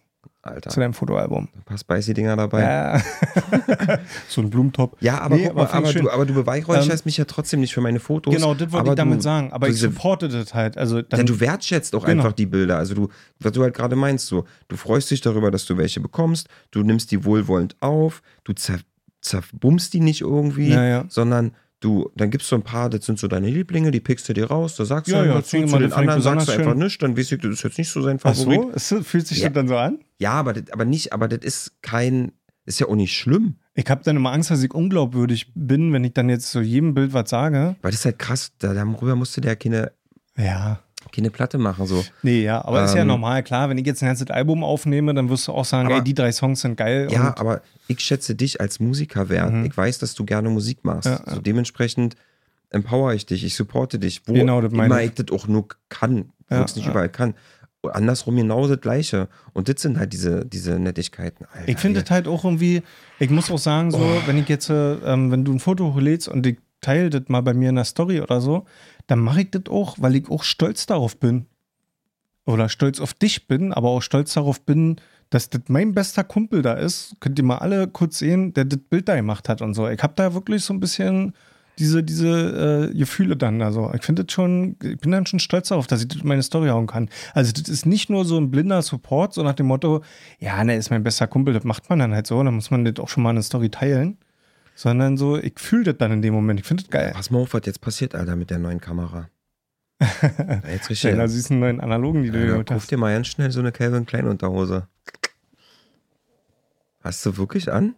Alter, zu deinem Fotoalbum. ein paar Spicy-Dinger dabei. Ja. so ein Blumentop. Ja, aber, Nee, guck mal, aber du, aber du beweihräucherst mich ja trotzdem nicht für meine Fotos. Genau, das wollte ich damit du, sagen. Aber ich supporte das halt. Also dann, Denn du wertschätzt auch Genau. einfach die Bilder. Also du, was du halt gerade meinst, so, du freust dich darüber, dass du welche bekommst, du nimmst die wohlwollend auf, du zer, zerbummst die nicht irgendwie, Ja, ja. sondern du, dann gibst du ein paar, das sind so deine Lieblinge, die pickst du dir raus, da sagst du Ja, ja, einfach zu, zu den anderen sagst du einfach nichts, dann weißt du, das ist jetzt nicht so sein Ach Favorit. so, ist, das- fühlt sich Ja. das dann so an? Ja, aber das, aber nicht, aber das ist kein, ist ja auch nicht schlimm. Ich habe dann immer Angst, dass ich unglaubwürdig bin, wenn ich dann jetzt zu jedem Bild was sage. Weil das ist halt krass, da, darüber musst du dir ja keine, Ja. Keine Platte machen. So. Nee, ja, aber ist ja Ähm, normal. Klar, wenn ich jetzt ein ganzes Album aufnehme, dann wirst du auch sagen, Aber- ey, die drei Songs sind geil. Ja, aber ich schätze dich als Musiker wert. Mhm. Ich weiß, dass du gerne Musik machst. Ja. So dementsprechend empower ich dich, ich supporte dich, wo Genau, das immer ich. das auch nur kann, wo Ja, ich es nicht ja. überall kann. Und andersrum genau das Gleiche. Und das sind halt diese, diese Nettigkeiten. Alter, ich finde das halt auch irgendwie, ich muss auch sagen, so, Oh. wenn ich jetzt, äh, ähm, wenn du ein Foto hochlädst und ich teile das mal bei mir in der Story oder so, dann mache ich das auch, weil ich auch stolz darauf bin. Oder stolz auf dich bin, aber auch stolz darauf bin, dass das mein bester Kumpel da ist. Könnt ihr mal alle kurz sehen, der das Bild da gemacht hat und so. Ich habe da wirklich so ein bisschen diese, diese äh, Gefühle dann. Also ich finde schon, ich bin dann schon stolz darauf, dass ich das in meine Story hauen kann. Also das ist nicht nur so ein blinder Support, so nach dem Motto, ja, ne, ist mein bester Kumpel, das macht man dann halt so, dann muss man das auch schon mal in eine Story teilen. Sondern so, ich fühle das dann in dem Moment. Ich finde das geil. Pass mal auf, was jetzt passiert, Alter, mit der neuen Kamera. Ja, jetzt richtig. Deiner süßen neuen Analogen, die du Ja, geholt hast. dir mal ganz schnell so eine Calvin Klein Unterhose. Hast du wirklich an?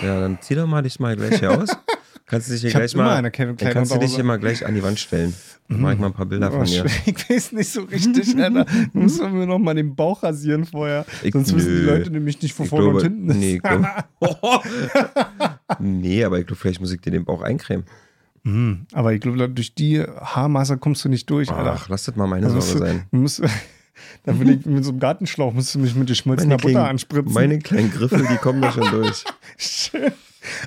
Ja, dann zieh doch mal dich mal gleich hier aus. Kannst du dich hier Ich gleich mal. dann kannst du dich hier mal gleich an die Wand stellen. Dann mach ich mal ein paar Bilder Oh, von dir. Ich weiß nicht so richtig, Alter. Musst mir noch mal den Bauch rasieren vorher. Ich- Sonst wissen die nö. Leute nämlich nicht, wo Ich vorne und hinten ist. Nee, nee, aber ich glaube, vielleicht muss ich dir den Bauch eincremen. Mhm. Aber ich glaube, durch die Haarmasse kommst du nicht durch, Alter. Ach, lass das mal meine Sorge sein. musst, da will ich mit so einem Gartenschlauch musst du mich mit geschmolzener Butter anspritzen. meine kleinen Griffel, die kommen da schon durch. Schön.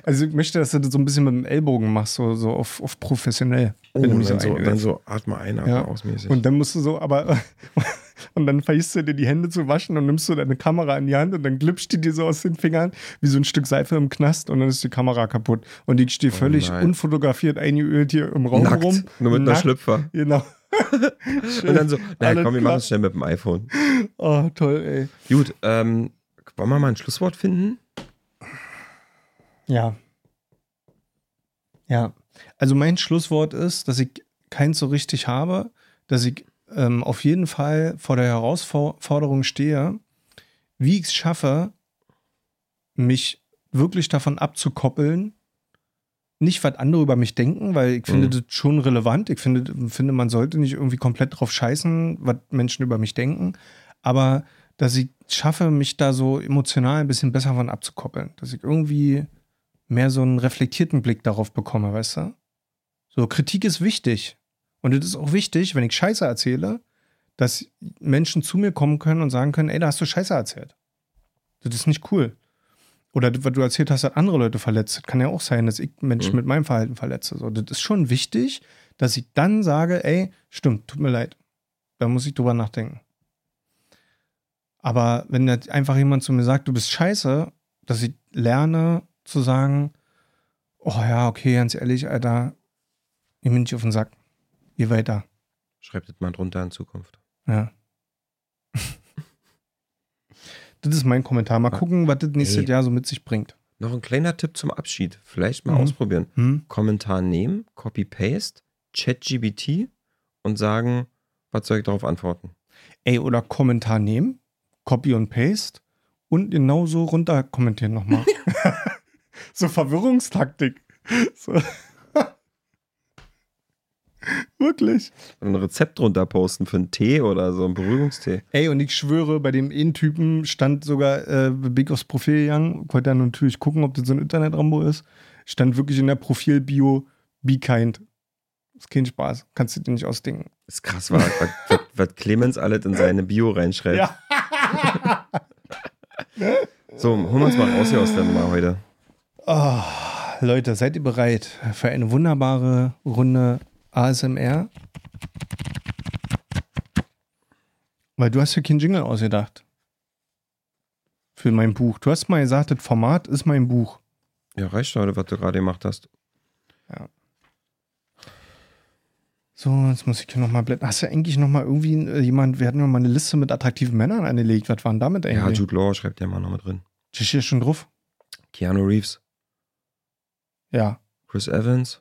Also ich möchte, dass du das so ein bisschen mit dem Ellbogen machst, so, so auf, auf professionell. Oh, dann, so, dann so atme ein, atme Ja. aus mäßig. Und dann musst du so, aber und dann vergisst du dir die Hände zu waschen und nimmst du deine Kamera in die Hand und dann glitscht die dir so aus den Fingern wie so ein Stück Seife im Knast und dann ist die Kamera kaputt. Und ich stehe völlig Oh unfotografiert eingeölt hier im Raum Nackt, rum. nur mit einer Nackt, Schlüpfer. Genau. Und dann so, naja, komm, wir machen es schnell mit dem iPhone. Oh, toll, ey. Gut, ähm, wollen wir mal ein Schlusswort finden? Ja. Ja. Also mein Schlusswort ist, dass ich keins so richtig habe, dass ich ähm, auf jeden Fall vor der Herausforderung stehe, wie ich es schaffe, mich wirklich davon abzukoppeln, nicht was andere über mich denken, weil ich finde Mhm. das schon relevant. Ich finde, finde, man sollte nicht irgendwie komplett drauf scheißen, was Menschen über mich denken, aber dass ich schaffe, mich da so emotional ein bisschen besser von abzukoppeln. Dass ich irgendwie mehr so einen reflektierten Blick darauf bekomme, weißt du? So, Kritik ist wichtig. Und es ist auch wichtig, wenn ich Scheiße erzähle, dass Menschen zu mir kommen können und sagen können, ey, da hast du Scheiße erzählt. Das ist nicht cool. Oder was du erzählt hast, hat andere Leute verletzt. Das kann ja auch sein, dass ich Menschen Mhm. mit meinem Verhalten verletze. So, das ist schon wichtig, dass ich dann sage, ey, stimmt, tut mir leid. Da muss ich drüber nachdenken. Aber wenn jetzt einfach jemand zu mir sagt, du bist scheiße, dass ich lerne zu sagen, oh ja, okay, ganz ehrlich, Alter, ich bin nicht auf den Sack. Geh weiter. Schreibt das mal drunter in Zukunft. Ja. das ist mein Kommentar. Mal gucken, was das nächste Ey. Jahr so mit sich bringt. Noch ein kleiner Tipp zum Abschied. Vielleicht mal Mhm. ausprobieren. Hm? Kommentar nehmen, Copy-Paste, ChatGBT und sagen, was soll ich darauf antworten? Ey, oder Kommentar nehmen, Copy und Paste und genauso runter kommentieren nochmal. so Verwirrungstaktik. So. Wirklich. Ein Rezept drunter posten für einen Tee oder so einen Beruhigungstee. Ey, und ich schwöre, bei dem einen Typen stand sogar äh, Big aufs Profil gegangen. Konnte dann natürlich gucken, ob das so ein Internet-Rambo ist. Stand wirklich in der Profil-Bio, be kind. Ist kein Spaß. Kannst du dir nicht ausdenken. ist krass, was, was, was, was Clemens alles in seine Bio reinschreibt. Ja. So, holen wir uns mal raus hier aus der Nummer heute. Oh, Leute, seid ihr bereit für eine wunderbare Runde ASMR? Weil du hast ja kein Jingle ausgedacht. Für mein Buch. Du hast mal gesagt, das Format ist mein Buch. Ja, reicht heute, was du gerade gemacht hast. So, jetzt muss ich hier nochmal blättern. Hast du eigentlich nochmal irgendwie äh, jemand, wir hatten ja mal eine Liste mit attraktiven Männern angelegt. Was waren damit Ja, eigentlich? Jude Law schreibt ja mal noch mit drin. Ist hier schon drauf? Keanu Reeves, Ja. Chris Evans.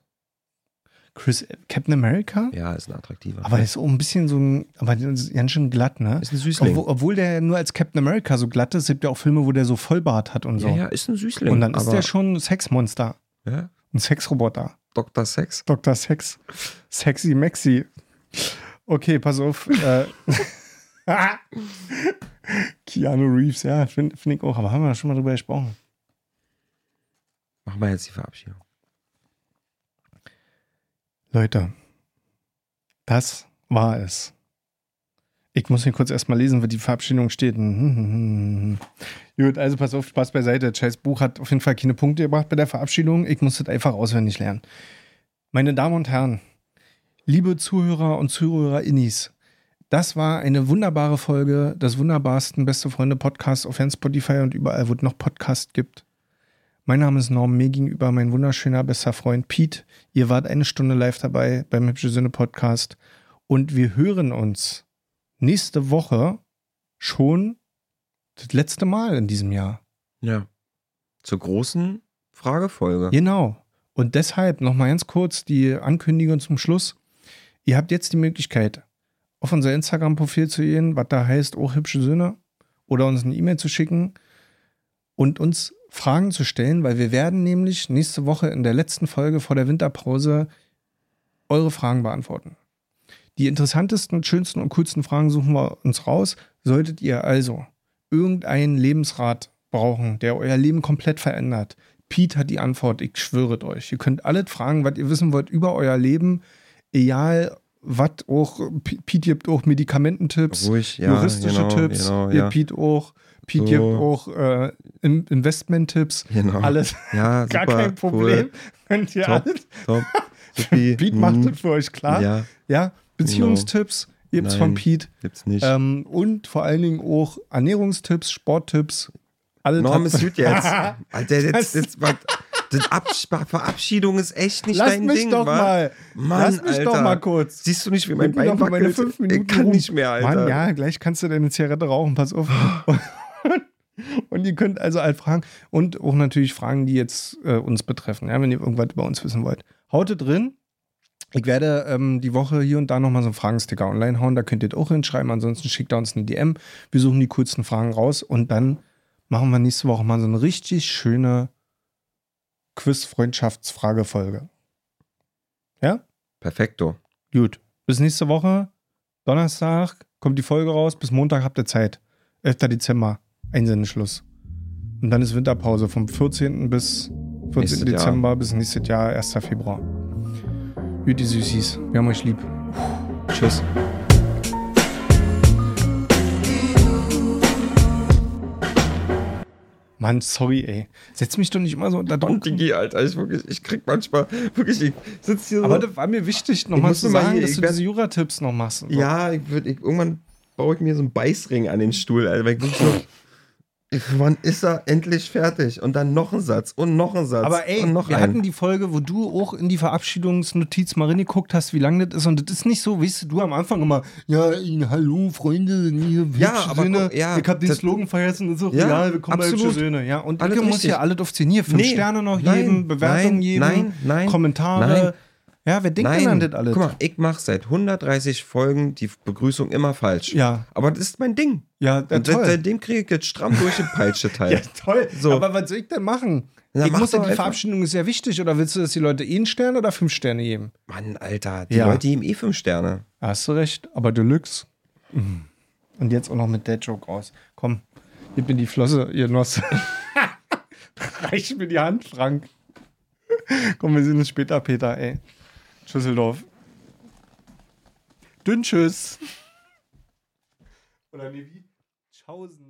Chris, Captain America? Ja, ist ein attraktiver. Aber ist auch ein bisschen so ein, aber ganz schön glatt, ne? ist ein Süßling. Obwohl, obwohl der nur als Captain America so glatt ist, es gibt ja auch Filme, wo der so Vollbart hat und so. ja, ja, ist ein Süßling. und dann ist der schon ein Sexmonster. Ja, Ein Sexroboter. Dr. Sex. Dr. Sex. Sexy Maxi. Okay, pass auf. äh, Keanu Reeves, ja, finde find ich auch. Aber haben wir schon mal drüber gesprochen. Machen wir jetzt die Verabschiedung. Leute, das war es. Ich muss hier kurz erstmal lesen, wie die Verabschiedung steht. Gut, also pass auf, Spaß beiseite. Das scheiß Buch hat auf jeden Fall keine Punkte gebracht bei der Verabschiedung. Ich muss das einfach auswendig lernen. Meine Damen und Herren, liebe Zuhörer und Zuhörer-Innis, das war eine wunderbare Folge des wunderbarsten Beste Freunde Podcasts auf Spotify und überall, wo es noch Podcast gibt. Mein Name ist Norm, mir gegenüber mein wunderschöner bester Freund Pete. Ihr wart eine Stunde live dabei beim Hübsche Sinne Podcast und wir hören uns nächste Woche schon das letzte Mal in diesem Jahr. Ja. Zur großen Fragefolge. Genau. Und deshalb nochmal ganz kurz die Ankündigung zum Schluss. Ihr habt jetzt die Möglichkeit, auf unser Instagram-Profil zu gehen, was da heißt, auch hübsche Söhne, oder uns eine E-Mail zu schicken und uns Fragen zu stellen, weil wir werden nämlich nächste Woche in der letzten Folge vor der Winterpause eure Fragen beantworten. Die interessantesten, schönsten und coolsten Fragen suchen wir uns raus. Solltet ihr also irgendeinen Lebensrat brauchen, der euer Leben komplett verändert, Pete hat die Antwort, ich schwöre euch. Ihr könnt alles fragen, was ihr wissen wollt über euer Leben, egal was auch. Pete gibt auch Medikamententipps, Ruhig, ja. juristische genau, Tipps, Genau, ihr ja. Pete auch. Pete So. gibt auch äh, In- Investment-Tipps, genau. alles, Ja, gar super, kein Problem. Cool. Könnt ihr Top. alles. Top. Pete macht Mhm. das für euch klar. Ja, Ja, Beziehungstipps gibt's von Nein. Pete. gibt's nicht. Ähm, und vor allen Dingen auch Ernährungstipps, Sporttipps. Alles Norm ist gut jetzt. Alter, jetzt, jetzt, was, Verabschiedung ist echt nicht Lass dein mich Ding, doch wa? mal. Mann, Lass mich Alter. doch mal kurz. Siehst du nicht, wie mein Bein mal meine wackelt? fünf Minuten ich kann rum. nicht mehr, Alter. Mann, ja, gleich kannst du deine Zigarette rauchen, pass auf. Und ihr könnt also halt fragen und auch natürlich Fragen, die jetzt äh, uns betreffen, ja, wenn ihr irgendwas über uns wissen wollt. Haut es drin. Ich werde ähm, die Woche hier und da nochmal so einen Fragensticker online hauen, da könnt ihr auch hinschreiben, ansonsten schickt ihr uns eine DM. Wir suchen die coolsten Fragen raus und dann machen wir nächste Woche mal so eine richtig schöne Quiz-Freundschaftsfragefolge. Ja? Perfekto. Gut. Bis nächste Woche. Donnerstag kommt die Folge raus. Bis Montag habt ihr Zeit. 11. Dezember. Einsendeschluss. Und dann ist Winterpause vom 14. bis 14. Nächstes Jahr. Dezember bis nächstes Jahr, 1. Februar. Gut, die Süßis. Wir haben euch lieb. Tschüss. Mann, sorry, ey. Setz mich doch nicht immer so unter Druck. Und Digi, Alter, ich, wirklich, ich krieg manchmal, wirklich, ich sitze hier so. Aber das war mir wichtig, nochmal zu sagen, hier- dass du diese Jura-Tipps noch machst. ja, ich würd, ich, irgendwann baue ich mir so einen Beißring an den Stuhl, Alter, weil ich wirklich so, Wann ist er endlich fertig? Und dann noch ein Satz und noch ein Satz. Aber ey, wir einen. hatten die Folge, wo du auch in die Verabschiedungsnotiz mal reingeguckt hast, wie lange das ist. Und das ist nicht so, weißt du, du am Anfang immer, ja, hallo Freunde, hier, Ja, aber Söhne. guck, ja, ich hab den Slogan vergessen und so, Ja, ja, bei absolut. hübsche Söhne. Ja, und Alles ich muss ja alles auf 10 hier, fünf Nee, Sterne noch nein, geben, Bewertungen geben, nein, nein, Kommentare. nein. Ja, wer denkt denn an das alles? Guck mal, ich mache seit 130 Folgen die Begrüßung immer falsch. Ja. Aber das ist mein Ding. Ja, ja Und toll. seitdem kriege ich jetzt stramm durch den Peitscheteil. Ja, toll. So. Aber was soll ich denn machen? Na, ich muss ja, die. Verabschiedung ist sehr wichtig. Oder willst du, dass die Leute eh einen Stern oder fünf Sterne geben? Mann, Alter, die Ja. Leute geben eh fünf Sterne. Hast du recht, aber Deluxe. Mhm. Und jetzt auch noch mit Dead Joke raus. Komm, gib mir die Flosse, ihr Noss. Reich mir die Hand, Frank. Komm, wir sehen uns später, Peter, ey. Schüsseldorf. Dünn Tschüss. Oder nee, wie? Tschaußen.